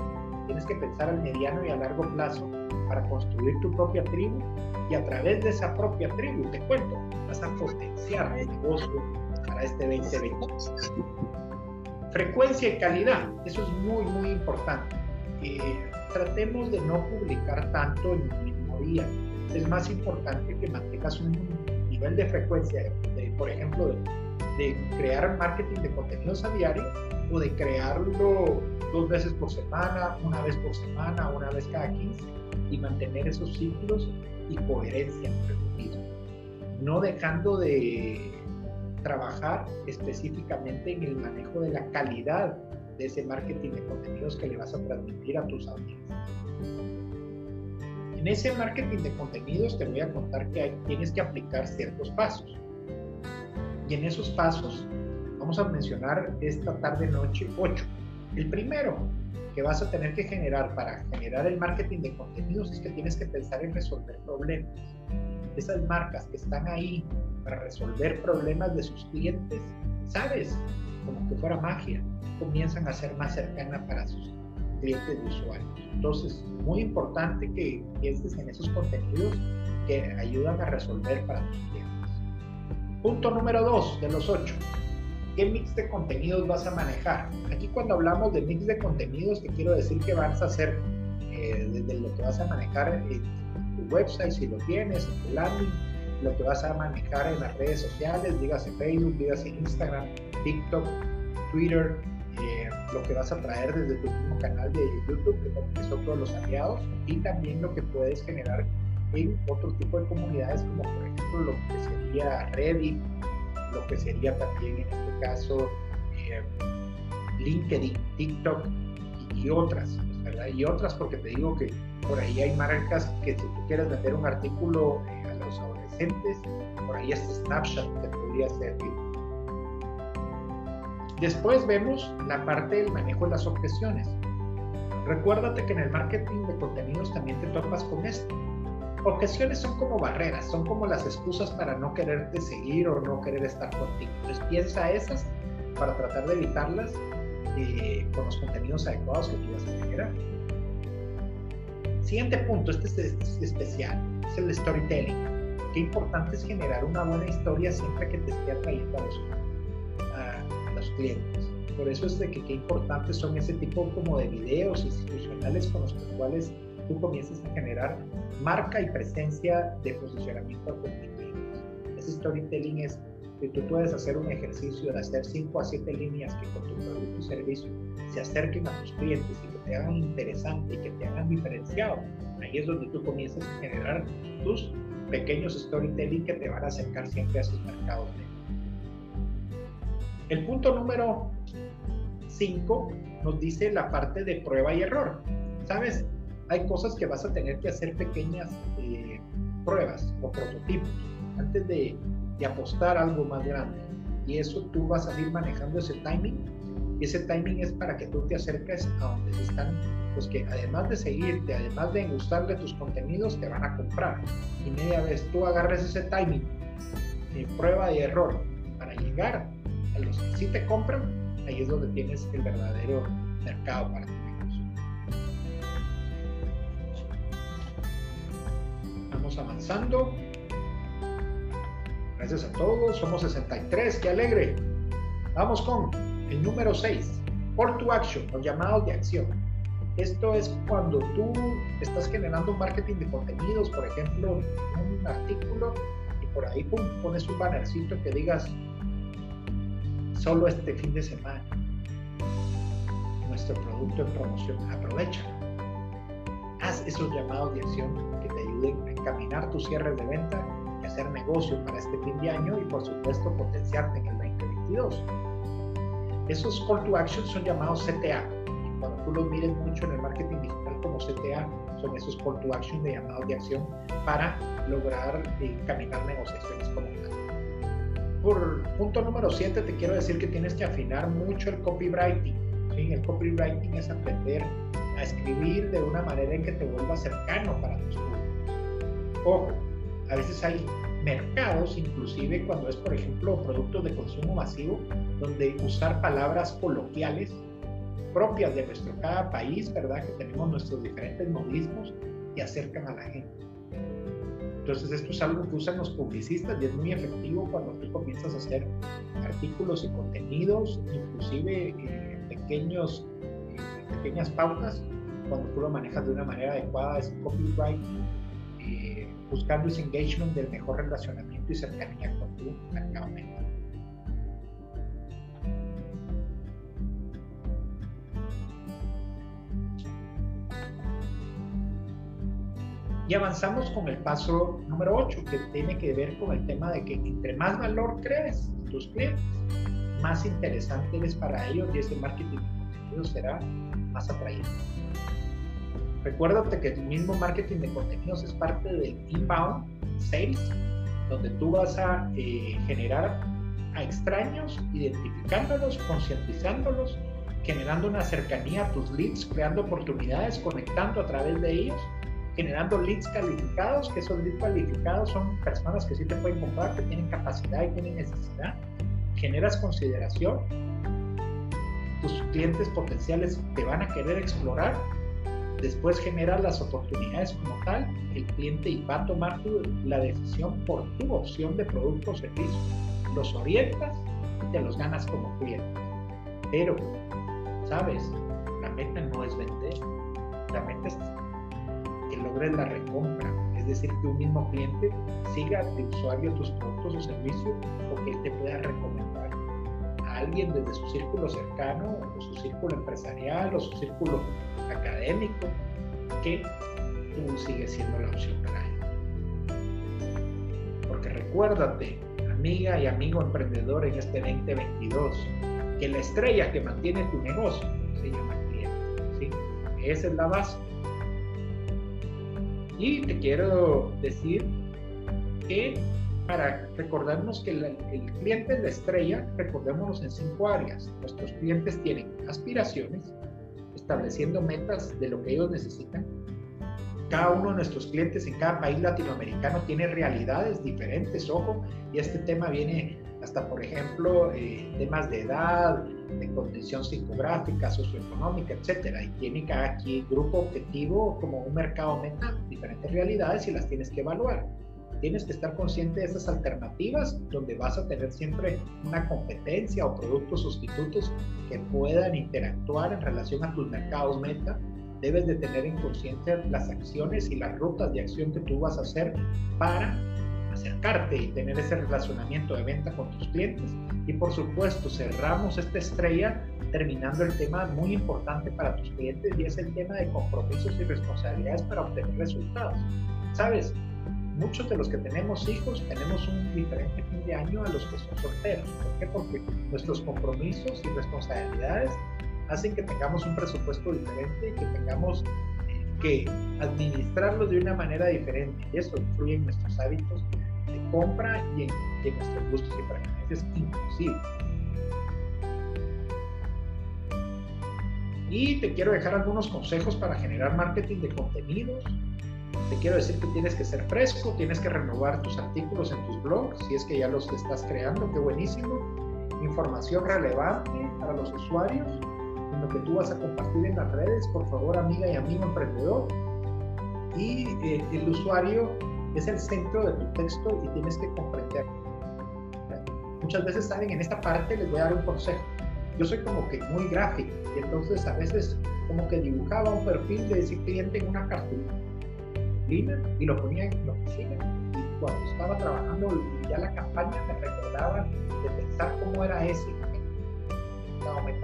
Tienes que pensar al mediano y a largo plazo para construir tu propia tribu y a través de esa propia tribu, te cuento, vas a potenciar tu negocio para este 2020. Frecuencia y calidad, eso es muy, muy importante. Eh, tratemos de no publicar tanto en el mismo día. Es más importante que mantengas un nivel de frecuencia, de, por ejemplo, de, de crear marketing de contenidos a diario o de crearlo dos veces por semana, una vez por semana, una vez cada 15 y mantener esos ciclos y coherencia entre los mismos. No dejando de trabajar específicamente en el manejo de la calidad de ese marketing de contenidos que le vas a transmitir a tus audiencias. En ese marketing de contenidos te voy a contar que tienes que aplicar ciertos pasos. Y en esos pasos vamos a mencionar esta tarde noche 8. El primero que vas a tener que generar para generar el marketing de contenidos es que tienes que pensar en resolver problemas. Esas marcas que están ahí para resolver problemas de sus clientes, sabes, como que fuera magia, comienzan a ser más cercanas para sus clientes y usuarios. Entonces, muy importante que pienses en esos contenidos que ayudan a resolver para tus clientes. Punto número dos de los ocho. ¿Qué mix de contenidos vas a manejar? Aquí cuando hablamos de mix de contenidos, te quiero decir que vas a hacer eh, desde lo que vas a manejar tu website, si lo tienes, en tu landing, lo que vas a manejar en las redes sociales, dígase Facebook, dígase Instagram, TikTok, Twitter, eh, lo que vas a traer desde tu mismo canal de YouTube, que son todos los aliados, y también lo que puedes generar en otro tipo de comunidades, como por ejemplo lo que sería Reddit, lo que sería también en este caso eh, LinkedIn, TikTok y, otras, ¿verdad? Y otras porque te digo que por ahí hay marcas que si tú quieres vender un artículo eh, a los adolescentes, por ahí este Snapchat te podría servir. Después vemos la parte del manejo de las objeciones. Recuérdate que en el marketing de contenidos también te topas con esto objeciones son como barreras, son como las excusas para no quererte seguir o no querer estar contigo. Entonces piensa esas para tratar de evitarlas eh, con los contenidos adecuados que tú vas a generar. Siguiente punto, este es, este es, especial, es el storytelling. Qué importante es generar una buena historia siempre que te esté atrayendo a los, a los clientes. Por eso es de que qué importantes son ese tipo como de videos institucionales con los cuales tú comienzas a generar marca y presencia de posicionamiento con clientes. Ese storytelling es que tú puedes hacer un ejercicio de hacer 5 a 7 líneas que con tu producto y servicio se acerquen a tus clientes y te hagan interesante y que te hagan diferenciado. Ahí es donde tú comienzas a generar tus pequeños storytelling que te van a acercar siempre a esos mercados. El punto número 5 nos dice la parte de prueba y error. ¿Sabes? hay cosas que vas a tener que hacer pequeñas eh, pruebas o prototipos antes de, de, apostar algo más grande. Y eso tú vas a ir manejando ese timing. Y ese timing es para que tú te acerques a donde están los que además de seguirte, además de gustarle tus contenidos, te van a comprar. Y media vez tú agarres ese timing, de prueba y error, para llegar a los que sí te compran, ahí es donde tienes el verdadero mercado para ti. avanzando. Gracias a todos. Somos 63. ¡Qué alegre! Vamos con número 6. Call to action, los llamados de acción. Esto es cuando tú estás generando un marketing de contenidos, por ejemplo, un artículo, y por ahí pones un bannercito que digas, solo este fin de semana, nuestro producto en promoción, aprovecha. Haz esos llamados de acción que te ayuden a encaminar tus cierres de venta y hacer negocio para este fin de año y por supuesto potenciarte en el 2022. Esos call to action son llamados CTA. Cuando tú los mires mucho en el marketing digital como CTA, son esos call to action de llamados de acción para lograr encaminar eh, negociaciones tal. Por punto número 7 te quiero decir que tienes que afinar mucho el copywriting. ¿sí? El copywriting es aprender a escribir de una manera en que te vuelva cercano para tus Ojo, a veces hay mercados, inclusive cuando es, por ejemplo, productos de consumo masivo, donde usar palabras coloquiales propias de nuestro cada país, ¿verdad? Que tenemos nuestros diferentes modismos y acercan a la gente. Entonces esto es algo que usan los publicistas y es muy efectivo cuando tú comienzas a hacer artículos y contenidos, inclusive eh, pequeños, eh, pequeñas pautas, cuando tú lo manejas de una manera adecuada, es copywriting eh, buscando ese engagement del mejor relacionamiento y cercanía con tu mercado Y avanzamos con el paso número 8, que tiene que ver con el tema de que entre más valor crees en tus clientes, más interesante eres para ellos y ese marketing de contenido será más atrayente. Recuérdate que el mismo marketing de contenidos es parte del inbound sales, donde tú vas a eh, generar a extraños, identificándolos, concientizándolos, generando una cercanía a tus leads, creando oportunidades, conectando a través de ellos generando leads calificados, que esos leads calificados son personas que sí te pueden comprar, que tienen capacidad y tienen necesidad. Generas consideración. Tus clientes potenciales te van a querer explorar. Después generas las oportunidades como tal. El cliente va a tomar la decisión por tu opción de producto o servicio. Los orientas y te los ganas como cliente. Pero, ¿sabes? La meta no es vender. La meta es que logres la recompra, es decir, que un mismo cliente siga de usuario tus productos o servicios o que te pueda recomendar a alguien desde su círculo cercano o su círculo empresarial o su círculo académico que tú sigues siendo la opción para él. Porque recuérdate, amiga y amigo emprendedor en este 2022, que la estrella que mantiene tu negocio se llama cliente. ¿sí? Esa es la base. Y te quiero decir que para recordarnos que el, cliente es la estrella, recordémonos en cinco áreas. Nuestros clientes tienen aspiraciones, estableciendo metas de lo que ellos necesitan. Cada uno de nuestros clientes en cada país latinoamericano tiene realidades diferentes, ojo, y este tema viene hasta, por ejemplo, eh, temas de edad, de condición psicográfica, socioeconómica, etcétera. Y tiene cada aquí grupo objetivo como un mercado meta, diferentes realidades y las tienes que evaluar. Tienes que estar consciente de esas alternativas donde vas a tener siempre una competencia o productos sustitutos que puedan interactuar en relación a tus mercados meta. Debes de tener en conciencia las acciones y las rutas de acción que tú vas a hacer para acercarte y tener ese relacionamiento de venta con tus clientes. Y por supuesto, cerramos esta estrella terminando el tema muy importante para tus clientes y es el tema de compromisos y responsabilidades para obtener resultados. Sabes, muchos de los que tenemos hijos tenemos un diferente fin de año a los que son solteros. ¿Por qué? Porque nuestros compromisos y responsabilidades hacen que tengamos un presupuesto diferente y que tengamos eh, que administrarlo de una manera diferente. Y eso influye en nuestros hábitos de compra y en, nuestros gustos y preferencias inclusive. Y te quiero dejar algunos consejos para generar marketing de contenidos. Te quiero decir que tienes que ser fresco, tienes que renovar tus artículos en tus blogs, si es que ya los estás creando, qué buenísimo. Información relevante para los usuarios, en lo que tú vas a compartir en las redes, por favor, amiga y amigo emprendedor. Y eh, el usuario es el centro de tu texto y tienes que comprender. Muchas veces, saben, en esta parte les voy a dar un consejo. Yo soy como que muy gráfico y entonces a veces como que dibujaba un perfil de ese cliente en una cartulina y lo ponía en la oficina. Y cuando estaba trabajando ya la campaña me recordaba de pensar cómo era ese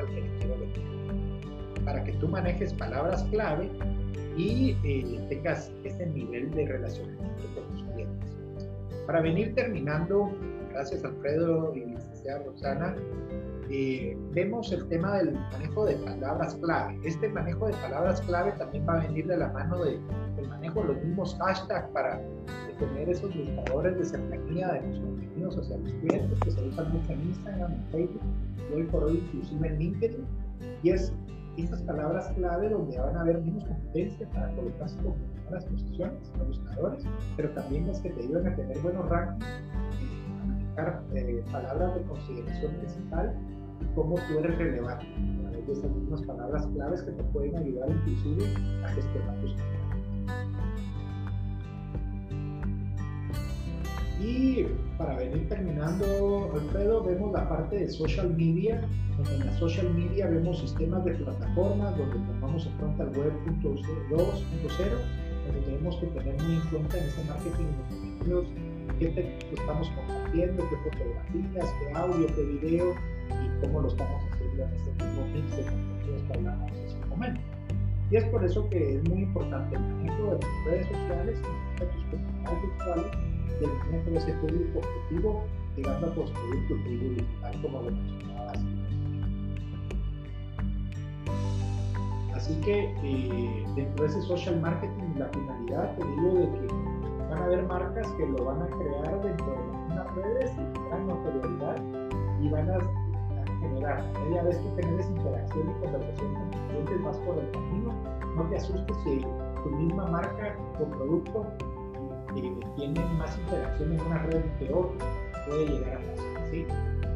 que le quiero Para que tú manejes palabras clave y eh, tengas ese nivel de relacionamiento con tus clientes. Para venir terminando, gracias Alfredo y licenciada Rosana, eh, vemos el tema del manejo de palabras clave. Este manejo de palabras clave también va a venir de la mano de, del manejo de los mismos hashtags para tener esos buscadores de cercanía de los contenidos hacia los clientes que se usan mucho en Instagram, en Facebook y hoy por hoy inclusive en LinkedIn. Y es estas palabras clave donde van a haber menos competencia para colocarse con buenas posiciones, los buscadores, pero también las que te ayudan a tener buenos rankings, a manejar eh, palabras de consideración principal cómo tú eres relevante. a través de esas mismas palabras claves que te pueden ayudar inclusive a gestionar tus Y para venir terminando, Alfredo, vemos la parte de social media. En la social media vemos sistemas de plataformas donde tomamos en cuenta el web 2.0, donde tenemos que tener muy en cuenta en ese marketing de contenidos qué estamos compartiendo, qué fotografías, qué audio, qué video y cómo lo estamos haciendo en este mismo mix de contenidos que hablamos hace un momento. Y es por eso que es muy importante el manejo de las redes sociales, de tus comunidades virtuales del manejo de ese público objetivo, llegando a construir tu tribu digital como lo mencionaba Así que eh, dentro de ese social marketing, la finalidad, te digo, de que van a haber marcas que lo van a crear dentro de las redes y tendrán notoriedad y van a, generar. Media vez que tengas interacción y conversación con tus clientes, más por el camino, no te asustes si tu misma marca o producto eh, tiene más interacción en una red que otra, puede llegar a pasar así.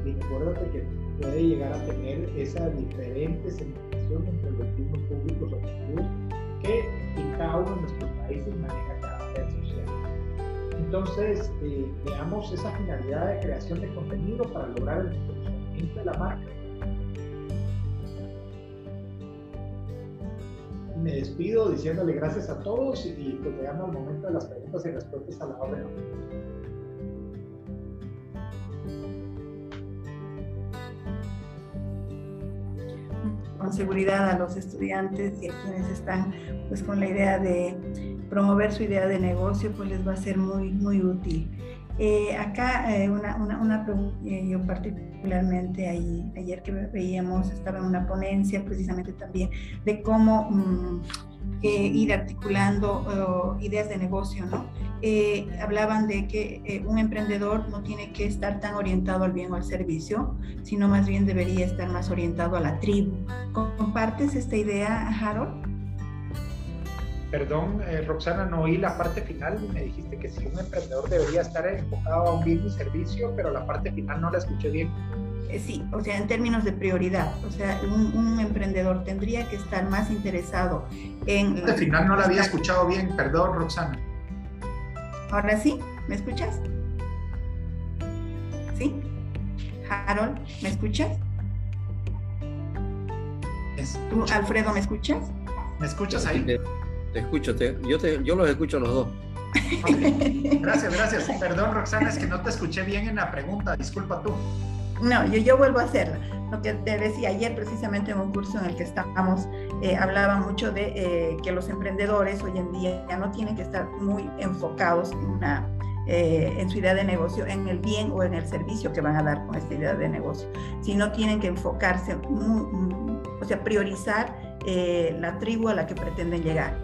Y recuerda que puede llegar a tener esa diferente segmentación entre los mismos públicos objetivos que en cada uno de nuestros países maneja cada red social. Entonces, eh, veamos esa finalidad de creación de contenido para lograr el posicionamiento de la marca. Me despido diciéndole gracias a todos y, pues llegamos al momento de las preguntas y respuestas a la orden. con seguridad a los estudiantes y a quienes están pues con la idea de promover su idea de negocio, pues les va a ser muy, muy útil. Eh, acá eh, una, una, una, pregunta, eh, yo particularmente ahí, ayer que veíamos, estaba en una ponencia precisamente también de cómo mm, ir articulando ideas de negocio, ¿no? Eh, hablaban de que eh, un emprendedor no tiene que estar tan orientado al bien o al servicio, sino más bien debería estar más orientado a la tribu. ¿Compartes esta idea, Harold? Perdón, eh, Roxana, no oí la parte final. Me dijiste que si un emprendedor debería estar enfocado a un bien y servicio, pero la parte final no la escuché bien. sí, o sea, en términos de prioridad, o sea, un, emprendedor tendría que estar más interesado en... La parte final no la había escuchado bien, perdón, Roxana. Ahora sí, ¿me escuchas? ¿Sí? Harold, ¿me escuchas? ¿Tú, Alfredo, me escuchas? ¿Me escuchas ahí? Te, escucho, yo, te, yo los escucho a los dos. Gracias, gracias. Perdón, Roxana, es que no te escuché bien en la pregunta. Disculpa tú. No, yo, yo vuelvo a hacerla. Lo que te decía ayer precisamente en un curso en el que estábamos, eh, hablaba mucho de eh, que los emprendedores hoy en día ya no tienen que estar muy enfocados en, una, eh, en su idea de negocio, en el bien o en el servicio que van a dar con esta idea de negocio, sino tienen que enfocarse, o sea, priorizar la tribu a la que pretenden llegar.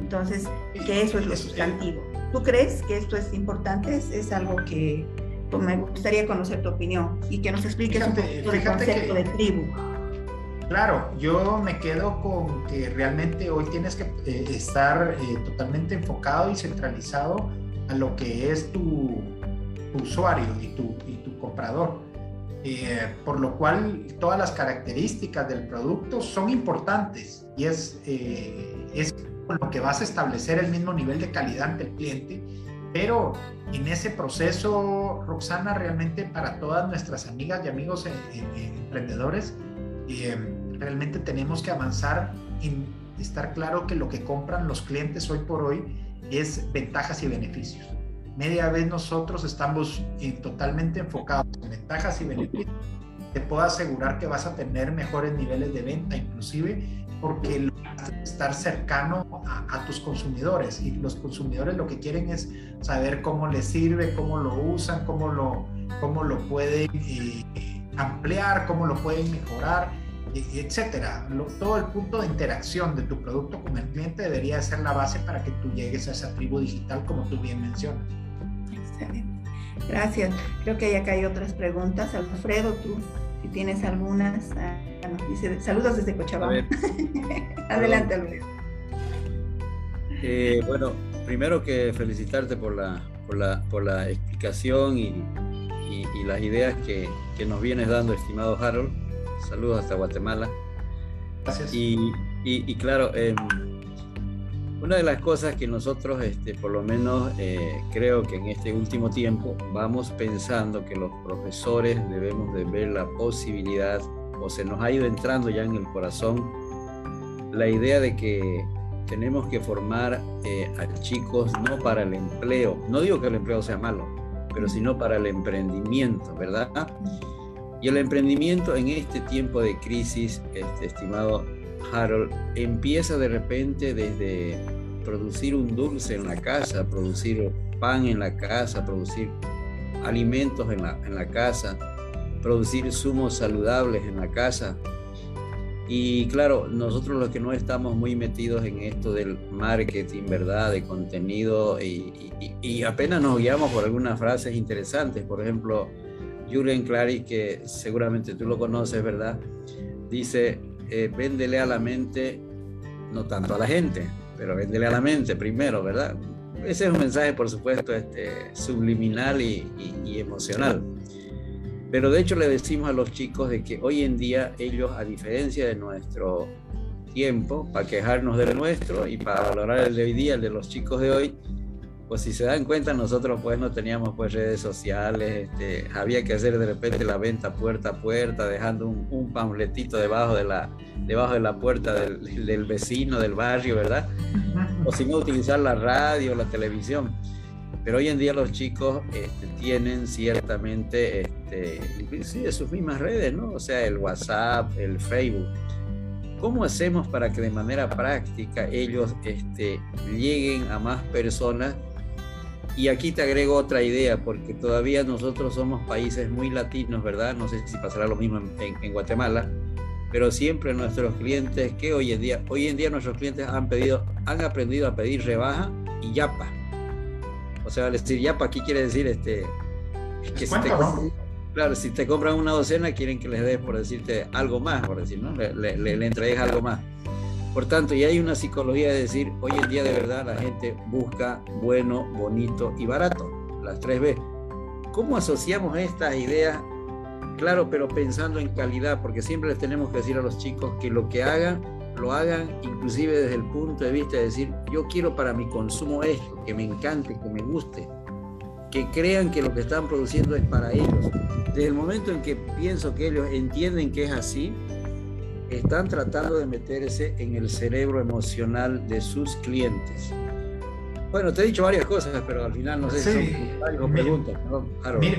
Entonces, que eso es lo sustantivo. ¿Tú crees que esto es importante? ¿Es, algo que, pues, me gustaría conocer tu opinión y que nos expliques un poco el concepto de tribu. Claro, yo me quedo con que realmente hoy tienes que eh, estar eh, totalmente enfocado y centralizado a lo que es tu, usuario y tu, y tu comprador. Eh, por lo cual todas las características del producto son importantes y es, es con lo que vas a establecer el mismo nivel de calidad ante el cliente pero en ese proceso, Roxana, realmente para todas nuestras amigas y amigos eh, eh, eh, emprendedores, realmente tenemos que avanzar en estar claro que lo que compran los clientes hoy por hoy es ventajas y beneficios. Media vez nosotros estamos totalmente enfocados en ventajas y beneficios. Te puedo asegurar que vas a tener mejores niveles de venta, inclusive porque estar cercano a, tus consumidores y los consumidores lo que quieren es saber cómo les sirve, cómo lo usan, cómo lo, cómo lo pueden eh, ampliar, cómo lo pueden mejorar, etcétera. todo el punto de interacción de tu producto con el cliente debería ser la base para que tú llegues a esa tribu digital como tú bien mencionas. Excelente. Gracias. Creo que acá hay otras preguntas. Alfredo, tú, si tienes algunas. Ah, dice, saludos desde Cochabamba. Adelante, Alfredo. Eh, bueno, primero que felicitarte por la, por la, por la explicación y, y, las ideas que, que, nos vienes dando, estimado Harold. Saludos hasta Guatemala. Gracias. Y, y claro, eh, una de las cosas que nosotros, este, por lo menos eh, creo que en este último tiempo, vamos pensando que los profesores debemos de ver la posibilidad, o se nos ha ido entrando ya en el corazón, la idea de que tenemos que formar eh, a chicos no para el empleo, no digo que el empleo sea malo, pero sino para el emprendimiento, ¿verdad? Y el emprendimiento en este tiempo de crisis, este, estimado Harold, empieza de repente desde producir un dulce en la casa, producir pan en la casa, producir alimentos en la, en la casa, producir zumos saludables en la casa. Y claro, nosotros los que no estamos muy metidos en esto del marketing, ¿verdad? De contenido y, apenas nos guiamos por algunas frases interesantes. Por ejemplo, Julian Clary, que seguramente tú lo conoces, ¿verdad? Dice, eh, véndele a la mente, no tanto a la gente. pero véndele a la mente primero, ¿verdad? Ese es un mensaje, por supuesto, este, subliminal y, y emocional. Pero de hecho le decimos a los chicos de que hoy en día ellos, a diferencia de nuestro tiempo, para quejarnos del nuestro y para valorar el de hoy día, el de los chicos de hoy, pues si se dan cuenta nosotros pues no teníamos pues redes sociales, este, había que hacer de repente la venta puerta a puerta, dejando un, un panfletito debajo de la, debajo de la puerta del, del, vecino, del barrio, ¿verdad? O si no utilizar la radio, la televisión. Pero hoy en día los chicos este, tienen ciertamente, este, inclusive sus mismas redes, ¿no? O sea, el WhatsApp, el Facebook. ¿Cómo hacemos para que de manera práctica ellos este, lleguen a más personas y aquí te agrego otra idea, porque todavía nosotros somos países muy latinos, ¿verdad? No sé si pasará lo mismo en, Guatemala, pero siempre nuestros clientes, que hoy en día, hoy en día nuestros clientes han pedido, han aprendido a pedir rebaja y yapa. O sea, decir yapa aquí quiere decir este que si te, claro, si te compran una docena quieren que les des por decirte algo más, por decir, ¿no? Le, le, le entregues algo más. Por tanto, ya hay una psicología de decir, hoy en día de verdad la gente busca bueno, bonito y barato, las tres B. ¿Cómo asociamos estas ideas? Claro, pero pensando en calidad, porque siempre les tenemos que decir a los chicos que lo que hagan, lo hagan inclusive desde el punto de vista de decir, yo quiero para mi consumo esto, que me encante, que me guste, que crean que lo que están produciendo es para ellos. Desde el momento en que pienso que ellos entienden que es así, están tratando de meterse en el cerebro emocional de sus clientes. Bueno, te he dicho varias cosas, pero al final no sé si son preguntas. Mira,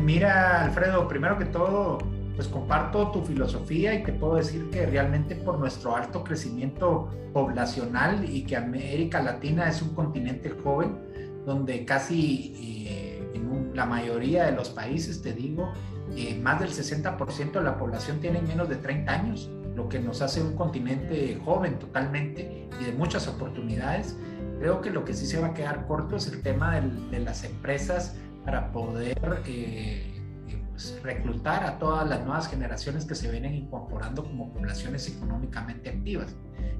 mira, Alfredo, primero que todo, pues comparto tu filosofía y te puedo decir que realmente por nuestro alto crecimiento poblacional y que América Latina es un continente joven, donde casi eh, en la mayoría de los países, te digo, eh, más del 60% de la población tiene menos de 30 años lo que nos hace un continente joven totalmente y de muchas oportunidades. Creo que lo que sí se va a quedar corto es el tema de las empresas para poder eh, eh, pues, reclutar a todas las nuevas generaciones que se vienen incorporando como poblaciones económicamente activas.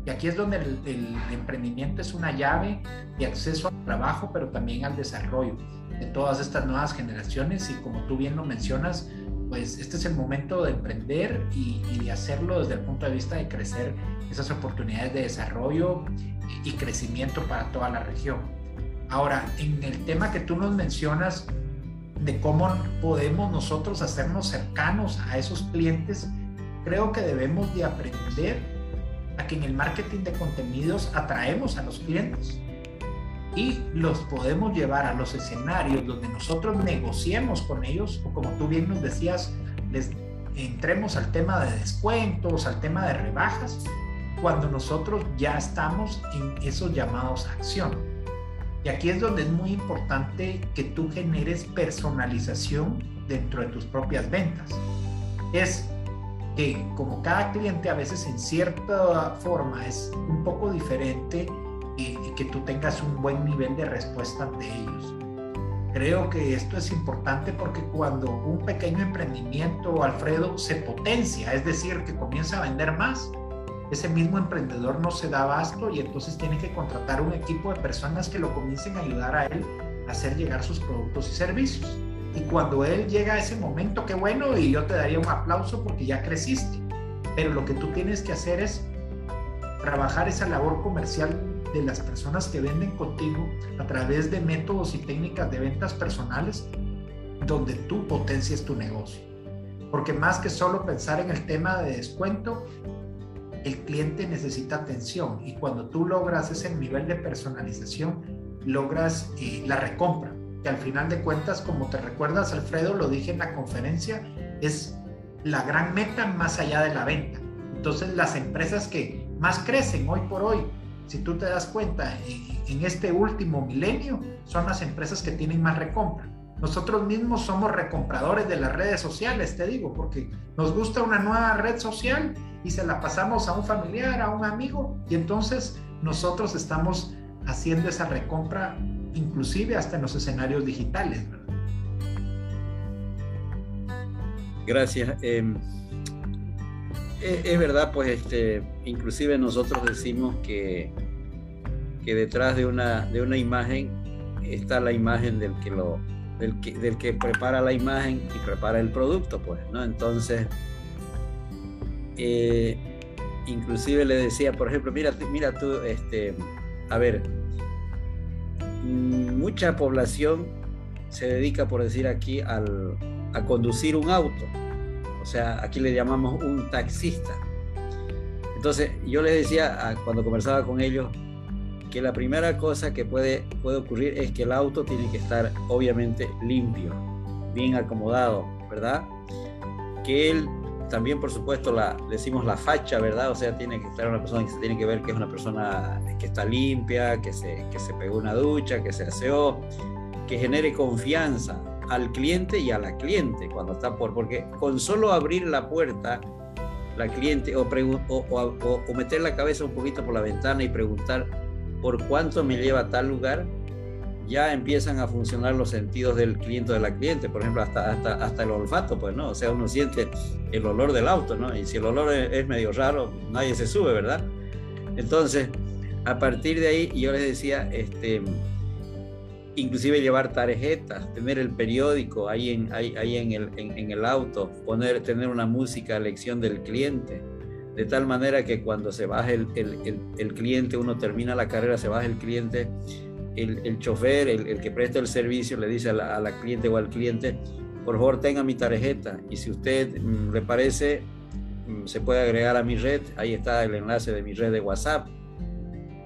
Y aquí es donde el, el emprendimiento es una llave de acceso al trabajo, pero también al desarrollo de todas estas nuevas generaciones y como tú bien lo mencionas, pues este es el momento de emprender y, de hacerlo desde el punto de vista de crecer esas oportunidades de desarrollo y, crecimiento para toda la región. Ahora, en el tema que tú nos mencionas de cómo podemos nosotros hacernos cercanos a esos clientes, creo que debemos de aprender a que en el marketing de contenidos atraemos a los clientes y los podemos llevar a los escenarios donde nosotros negociemos con ellos o como tú bien nos decías, les entremos al tema de descuentos, al tema de rebajas, cuando nosotros ya estamos en esos llamados a acción. Y aquí es donde es muy importante que tú generes personalización dentro de tus propias ventas. Es que como cada cliente a veces en cierta forma es un poco diferente, y, que tú tengas un buen nivel de respuesta ante ellos. Creo que esto es importante porque cuando un pequeño emprendimiento, Alfredo, se potencia, es decir, que comienza a vender más, ese mismo emprendedor no se da abasto y entonces tiene que contratar un equipo de personas que lo comiencen a ayudar a él a hacer llegar sus productos y servicios. Y cuando él llega a ese momento, qué bueno, y yo te daría un aplauso porque ya creciste. Pero lo que tú tienes que hacer es trabajar esa labor comercial de las personas que venden contigo a través de métodos y técnicas de ventas personales donde tú potencies tu negocio. Porque más que solo pensar en el tema de descuento, el cliente necesita atención y cuando tú logras ese nivel de personalización, logras eh, la recompra, que al final de cuentas, como te recuerdas, Alfredo, lo dije en la conferencia, es la gran meta más allá de la venta. Entonces, las empresas que más crecen hoy por hoy si tú te das cuenta, en este último milenio son las empresas que tienen más recompra. Nosotros mismos somos recompradores de las redes sociales, te digo, porque nos gusta una nueva red social y se la pasamos a un familiar, a un amigo, y entonces nosotros estamos haciendo esa recompra inclusive hasta en los escenarios digitales. Gracias. Em, es, verdad, pues este, inclusive nosotros decimos que que detrás de una, de una imagen está la imagen del que lo del que, del que prepara la imagen y prepara el producto, pues, ¿no? Entonces, eh, inclusive le decía, por ejemplo, mira, mira tú, este, a ver, mucha población se dedica, por decir aquí, al, a conducir un auto. O sea, aquí le llamamos un taxista. Entonces, yo les decía cuando conversaba con ellos que la primera cosa que puede, puede ocurrir es que el auto tiene que estar obviamente limpio, bien acomodado, ¿verdad? Que él también, por supuesto, la, decimos la facha, ¿verdad? O sea, tiene que estar una persona que se tiene que ver que es una persona que está limpia, que se, que se pegó una ducha, que se aseó, que genere confianza al cliente y a la cliente cuando está por, porque con solo abrir la puerta, la cliente o, o, o, meter la cabeza un poquito por la ventana y preguntar por cuánto me lleva a tal lugar, ya empiezan a funcionar los sentidos del cliente o de la cliente, por ejemplo, hasta, hasta, hasta el olfato, pues, ¿no? O sea, uno siente el olor del auto, ¿no? Y si el olor es, medio raro, nadie se sube, ¿verdad? Entonces, a partir de ahí, yo les decía, este, inclusive llevar tarjetas, tener el periódico ahí en, ahí, en, el, en, el auto, poner, tener una música a elección del cliente, de tal manera que cuando se baje el, el, el cliente, uno termina la carrera, se baja el cliente, el, chofer, el, que presta el servicio, le dice a la, cliente o al cliente, por favor tenga mi tarjeta y si usted mm, le parece, mm, se puede agregar a mi red, ahí está el enlace de mi red de WhatsApp.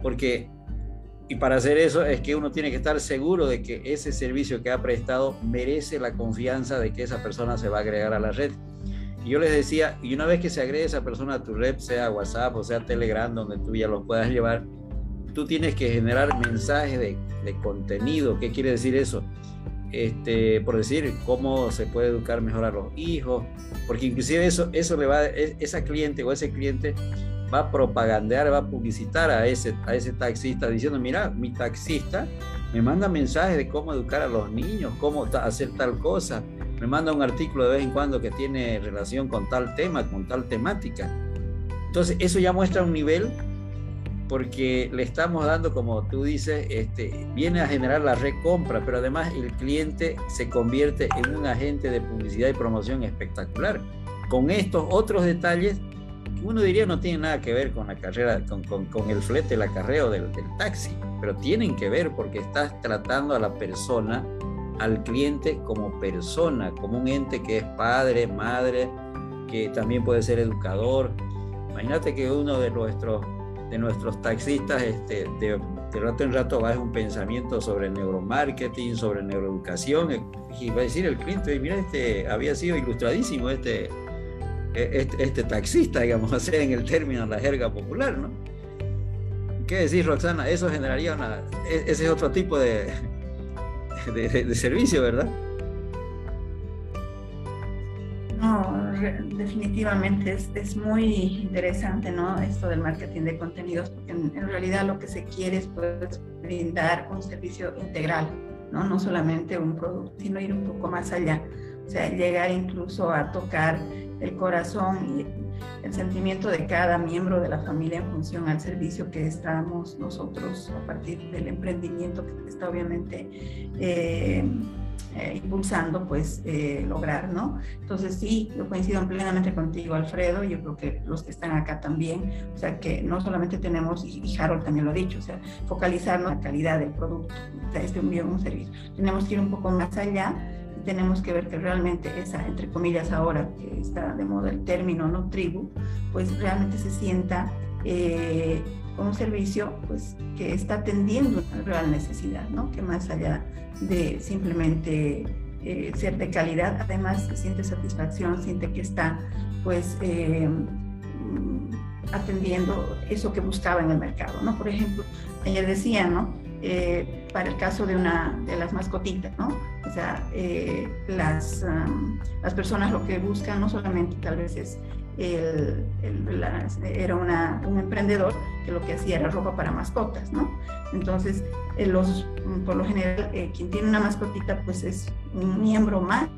Porque, y para hacer eso es que uno tiene que estar seguro de que ese servicio que ha prestado merece la confianza de que esa persona se va a agregar a la red. Y yo les decía, y una vez que se agregue esa persona a tu red, sea WhatsApp o sea Telegram, donde tú ya lo puedas llevar, tú tienes que generar mensajes de, de, contenido. ¿Qué quiere decir eso? Este, por decir, cómo se puede educar mejor a los hijos, porque inclusive eso, eso le va, e, esa cliente o ese cliente va a propagandear, va a publicitar a ese, a ese taxista diciendo, mira, mi taxista me manda mensajes de cómo educar a los niños, cómo hacer tal cosa, me manda un artículo de vez en cuando que tiene relación con tal tema, con tal temática. Entonces, eso ya muestra un nivel porque le estamos dando, como tú dices, este, viene a generar la recompra, pero además el cliente se convierte en un agente de publicidad y promoción espectacular. Con estos otros detalles, uno diría no tiene nada que ver con la carrera, con, con, el flete, el acarreo del, del taxi, pero tienen que ver porque estás tratando a la persona, al cliente como persona, como un ente que es padre, madre, que también puede ser educador. Imagínate que uno de nuestros de nuestros taxistas, este, de, rato en rato va un pensamiento sobre neuromarketing, sobre neuroeducación, y va a decir el cliente, mira, este había sido ilustradísimo este, este, este, taxista, digamos, o sea, en el término, la jerga popular, ¿no? ¿Qué decís, Roxana? Eso generaría una... E, ese es otro tipo de, de servicio, ¿verdad? No, definitivamente es, es, muy interesante, ¿no? Esto del marketing de contenidos, porque en, realidad lo que se quiere es poder brindar un servicio integral, ¿no? No solamente un producto, sino ir un poco más allá. O sea, llegar incluso a tocar el corazón y el sentimiento de cada miembro de la familia en función al servicio que estamos nosotros a partir del emprendimiento que está obviamente eh, eh, impulsando, pues eh, lograr, ¿no? Entonces sí, yo coincido plenamente contigo, Alfredo, yo creo que los que están acá también, o sea, que no solamente tenemos, y Harold también lo ha dicho, o sea, focalizarnos en la calidad del producto, o sea, este un bien, un servicio. Tenemos que ir un poco más allá tenemos que ver que realmente esa, entre comillas, ahora que está de moda el término, ¿no? Tribu, pues realmente se sienta eh, un servicio pues, que está atendiendo una real necesidad, ¿no? Que más allá de simplemente eh, ser de calidad, además siente satisfacción, siente que está pues eh, atendiendo eso que buscaba en el mercado, ¿no? Por ejemplo, ayer decía, ¿no? Eh, para el caso de una de las mascotitas, ¿no? O sea, las, las personas lo que buscan no solamente tal vez es el, era una, un emprendedor que lo que hacía era ropa para mascotas, ¿no? Entonces, eh, los, por lo general, eh, quien tiene una mascotita, pues es un miembro más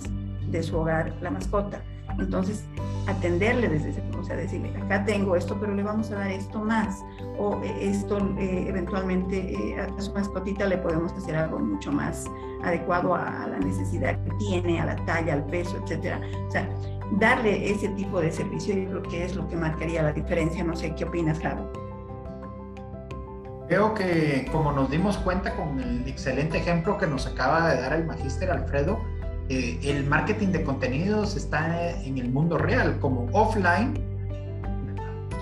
de su hogar, la mascota. Entonces, atenderle desde ese punto O sea, decirle, acá tengo esto, pero le vamos a dar esto más. O eh, esto eh, eventualmente a su mascotita le podemos hacer algo mucho más adecuado a, la necesidad que tiene, a la talla, al peso, etcétera. O sea, darle ese tipo de servicio yo creo que es lo que marcaría la diferencia. No sé qué opinas, Claro. Creo que como nos dimos cuenta con el excelente ejemplo que nos acaba de dar el magíster Alfredo, eh, el marketing de contenidos está en el mundo real, como offline,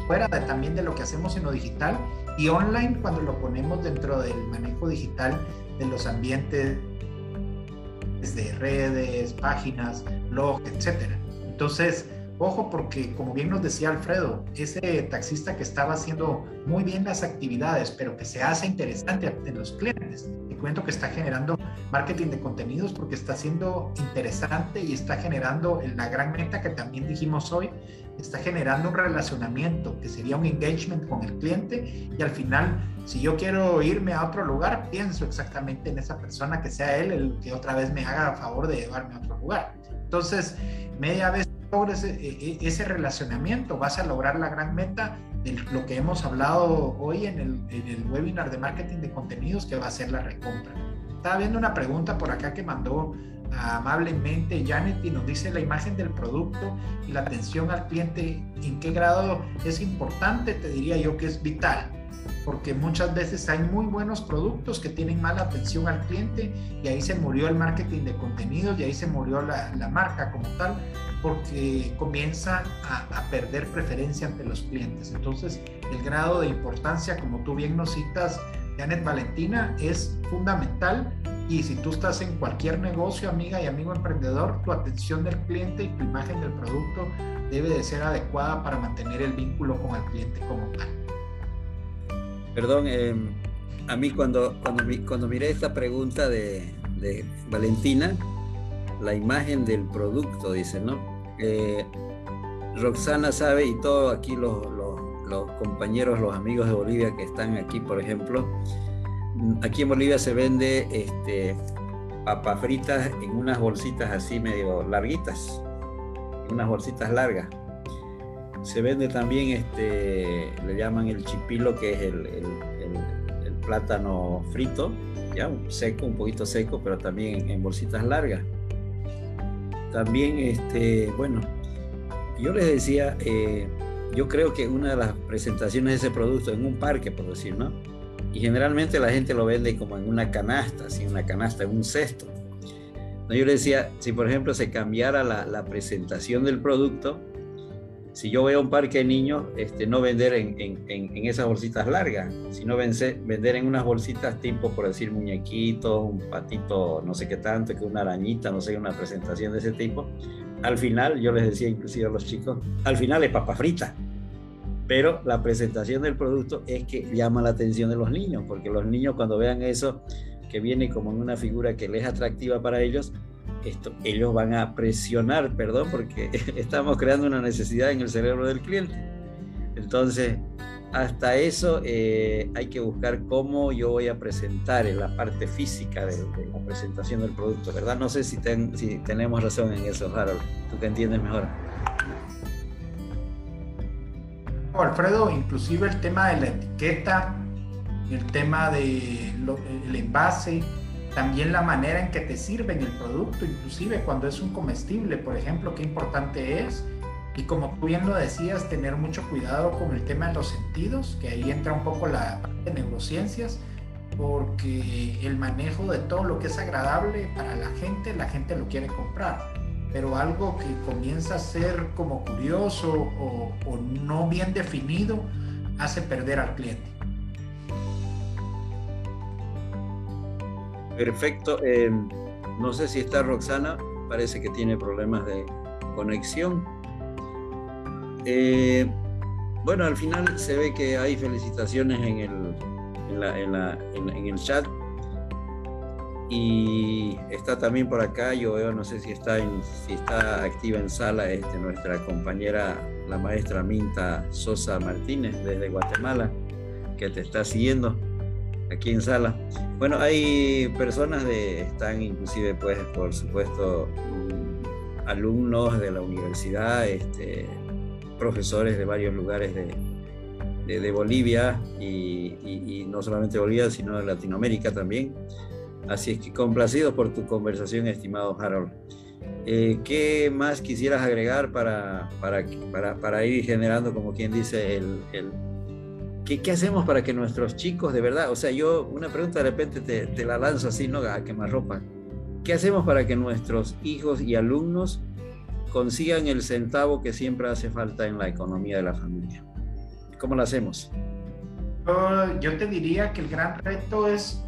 fuera también de lo que hacemos en lo digital, y online cuando lo ponemos dentro del manejo digital de los ambientes de redes, páginas, blog, etc. Entonces, Ojo porque, como bien nos decía Alfredo, ese taxista que estaba haciendo muy bien las actividades, pero que se hace interesante en los clientes, te cuento que está generando marketing de contenidos porque está siendo interesante y está generando la gran meta que también dijimos hoy, está generando un relacionamiento que sería un engagement con el cliente y al final, si yo quiero irme a otro lugar, pienso exactamente en esa persona que sea él el que otra vez me haga favor de llevarme a otro lugar. Entonces, media vez logres e, e, ese relacionamiento, vas a lograr la gran meta de lo que hemos hablado hoy en el, en el webinar de marketing de contenidos, que va a ser la recompra. Estaba viendo una pregunta por acá que mandó amablemente Janet y nos dice la imagen del producto y la atención al cliente, en qué grado es importante, te diría yo que es vital porque muchas veces hay muy buenos productos que tienen mala atención al cliente y ahí se murió el marketing de contenidos y ahí se murió la, la marca como tal porque comienza a, a, perder preferencia ante los clientes. Entonces, el grado de importancia, como tú bien nos citas, Janet Valentina, es fundamental y si tú estás en cualquier negocio, amiga y amigo emprendedor, tu atención del cliente y tu imagen del producto debe de ser adecuada para mantener el vínculo con el cliente como tal. Perdón, em, a mí cuando, cuando, cuando miré esta pregunta de, de Valentina, la imagen del producto, dice, ¿no? Eh, Roxana sabe y todos aquí los, los, compañeros, los amigos de Bolivia que están aquí, por ejemplo, aquí en Bolivia se vende este, papas fritas en unas bolsitas así medio larguitas, unas bolsitas largas se vende también, este, le llaman el chipilo, que es el, plátano frito, ya seco, un poquito seco, pero también en, bolsitas largas. También, este, bueno, yo les decía, eh, yo creo que una de las presentaciones de ese producto en un parque, por decir, ¿no? Y generalmente la gente lo vende como en una canasta, así una canasta, en un cesto. ¿No? Yo les decía, si por ejemplo se cambiara la, la presentación del producto, si yo veo un parque de niños, este, no vender en, en, en, esas bolsitas largas, sino vender en unas bolsitas tipo, por decir, muñequitos, un patito, no sé qué tanto, que una arañita, no sé, una presentación de ese tipo. Al final, yo les decía inclusive a los chicos, al final es papa frita. Pero la presentación del producto es que llama la atención de los niños, porque los niños cuando vean eso, que viene como en una figura que les es atractiva para ellos, esto, ellos van a presionar, perdón, porque estamos creando una necesidad en el cerebro del cliente. Entonces, hasta eso eh, hay que buscar cómo yo voy a presentar en la parte física de, la presentación del producto, ¿verdad? No sé si, si tenemos razón en eso, Harold, tú que entiendes mejor. Alfredo, inclusive el tema de la etiqueta, el tema del envase, también la manera en que te sirven el producto, inclusive cuando es un comestible, por ejemplo, qué importante es. Y como tú bien lo decías, tener mucho cuidado con el tema de los sentidos, que ahí entra un poco la parte de neurociencias, porque el manejo de todo lo que es agradable para la gente, la gente lo quiere comprar. Pero algo que comienza a ser como curioso o, o no bien definido, hace perder al cliente. Perfecto. Em, no sé si está Roxana, parece que tiene problemas de conexión. Eh, bueno, al final se ve que hay felicitaciones en el, en, el chat. Y está también por acá, yo veo, no sé si está, en, si está activa en sala este, nuestra compañera, la maestra Minta Sosa Martínez desde Guatemala, que te está siguiendo aquí en sala. Bueno, hay personas de, están inclusive, pues, por supuesto, mm, alumnos de la universidad, este, profesores de varios lugares de, de, Bolivia y, y, no solamente Bolivia, sino de Latinoamérica también. Así es que complacidos por tu conversación, estimado Harold. Eh, ¿Qué más quisieras agregar para, para, para, para, ir generando, como quien dice, el, el ¿qué, ¿qué, hacemos para que nuestros chicos, de verdad, o sea, yo una pregunta de repente te, la lanzo así, ¿no? A quemarropa. ¿Qué hacemos para que nuestros hijos y alumnos consigan el centavo que siempre hace falta en la economía de la familia? ¿Cómo lo hacemos? Yo te diría que el gran reto es,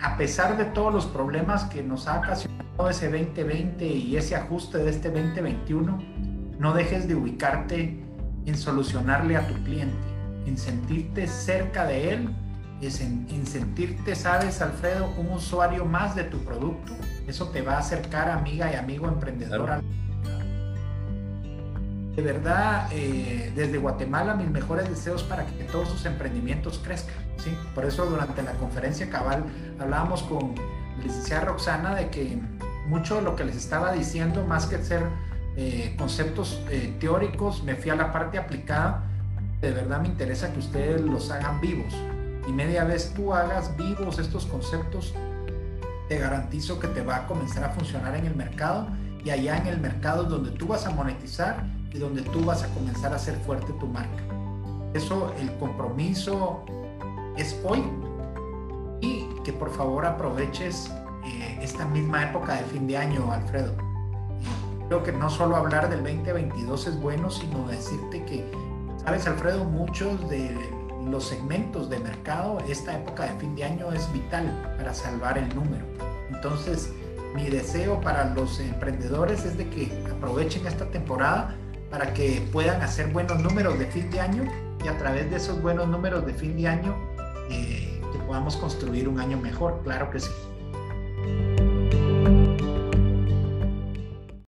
a pesar de todos los problemas que nos ha ocasionado ese 2020 y ese ajuste de este 2021, no dejes de ubicarte en solucionarle a tu cliente, en sentirte cerca de él, en, en sentirte, sabes, Alfredo, un usuario más de tu producto. Eso te va a acercar, amiga y amigo emprendedor de verdad, eh, desde Guatemala, mis mejores deseos para que todos sus emprendimientos crezcan. ¿sí? Por eso durante la conferencia cabal hablábamos con la licenciada Roxana de que mucho de lo que les estaba diciendo, más que ser eh, conceptos eh, teóricos, me fui a la parte aplicada. De verdad me interesa que ustedes los hagan vivos. Y media vez tú hagas vivos estos conceptos, te garantizo que te va a comenzar a funcionar en el mercado y allá en el mercado es donde tú vas a monetizar y donde tú vas a comenzar a hacer fuerte tu marca. Eso, el compromiso es hoy y que por favor aproveches eh, esta misma época de fin de año, Alfredo. Creo que no solo hablar del 2022 es bueno, sino decirte que, sabes, Alfredo, muchos de los segmentos de mercado, esta época de fin de año es vital para salvar el número. Entonces, mi deseo para los emprendedores es de que aprovechen esta temporada para que puedan hacer buenos números de fin de año y a través de esos buenos números de fin de año eh, que podamos construir un año mejor, claro que sí.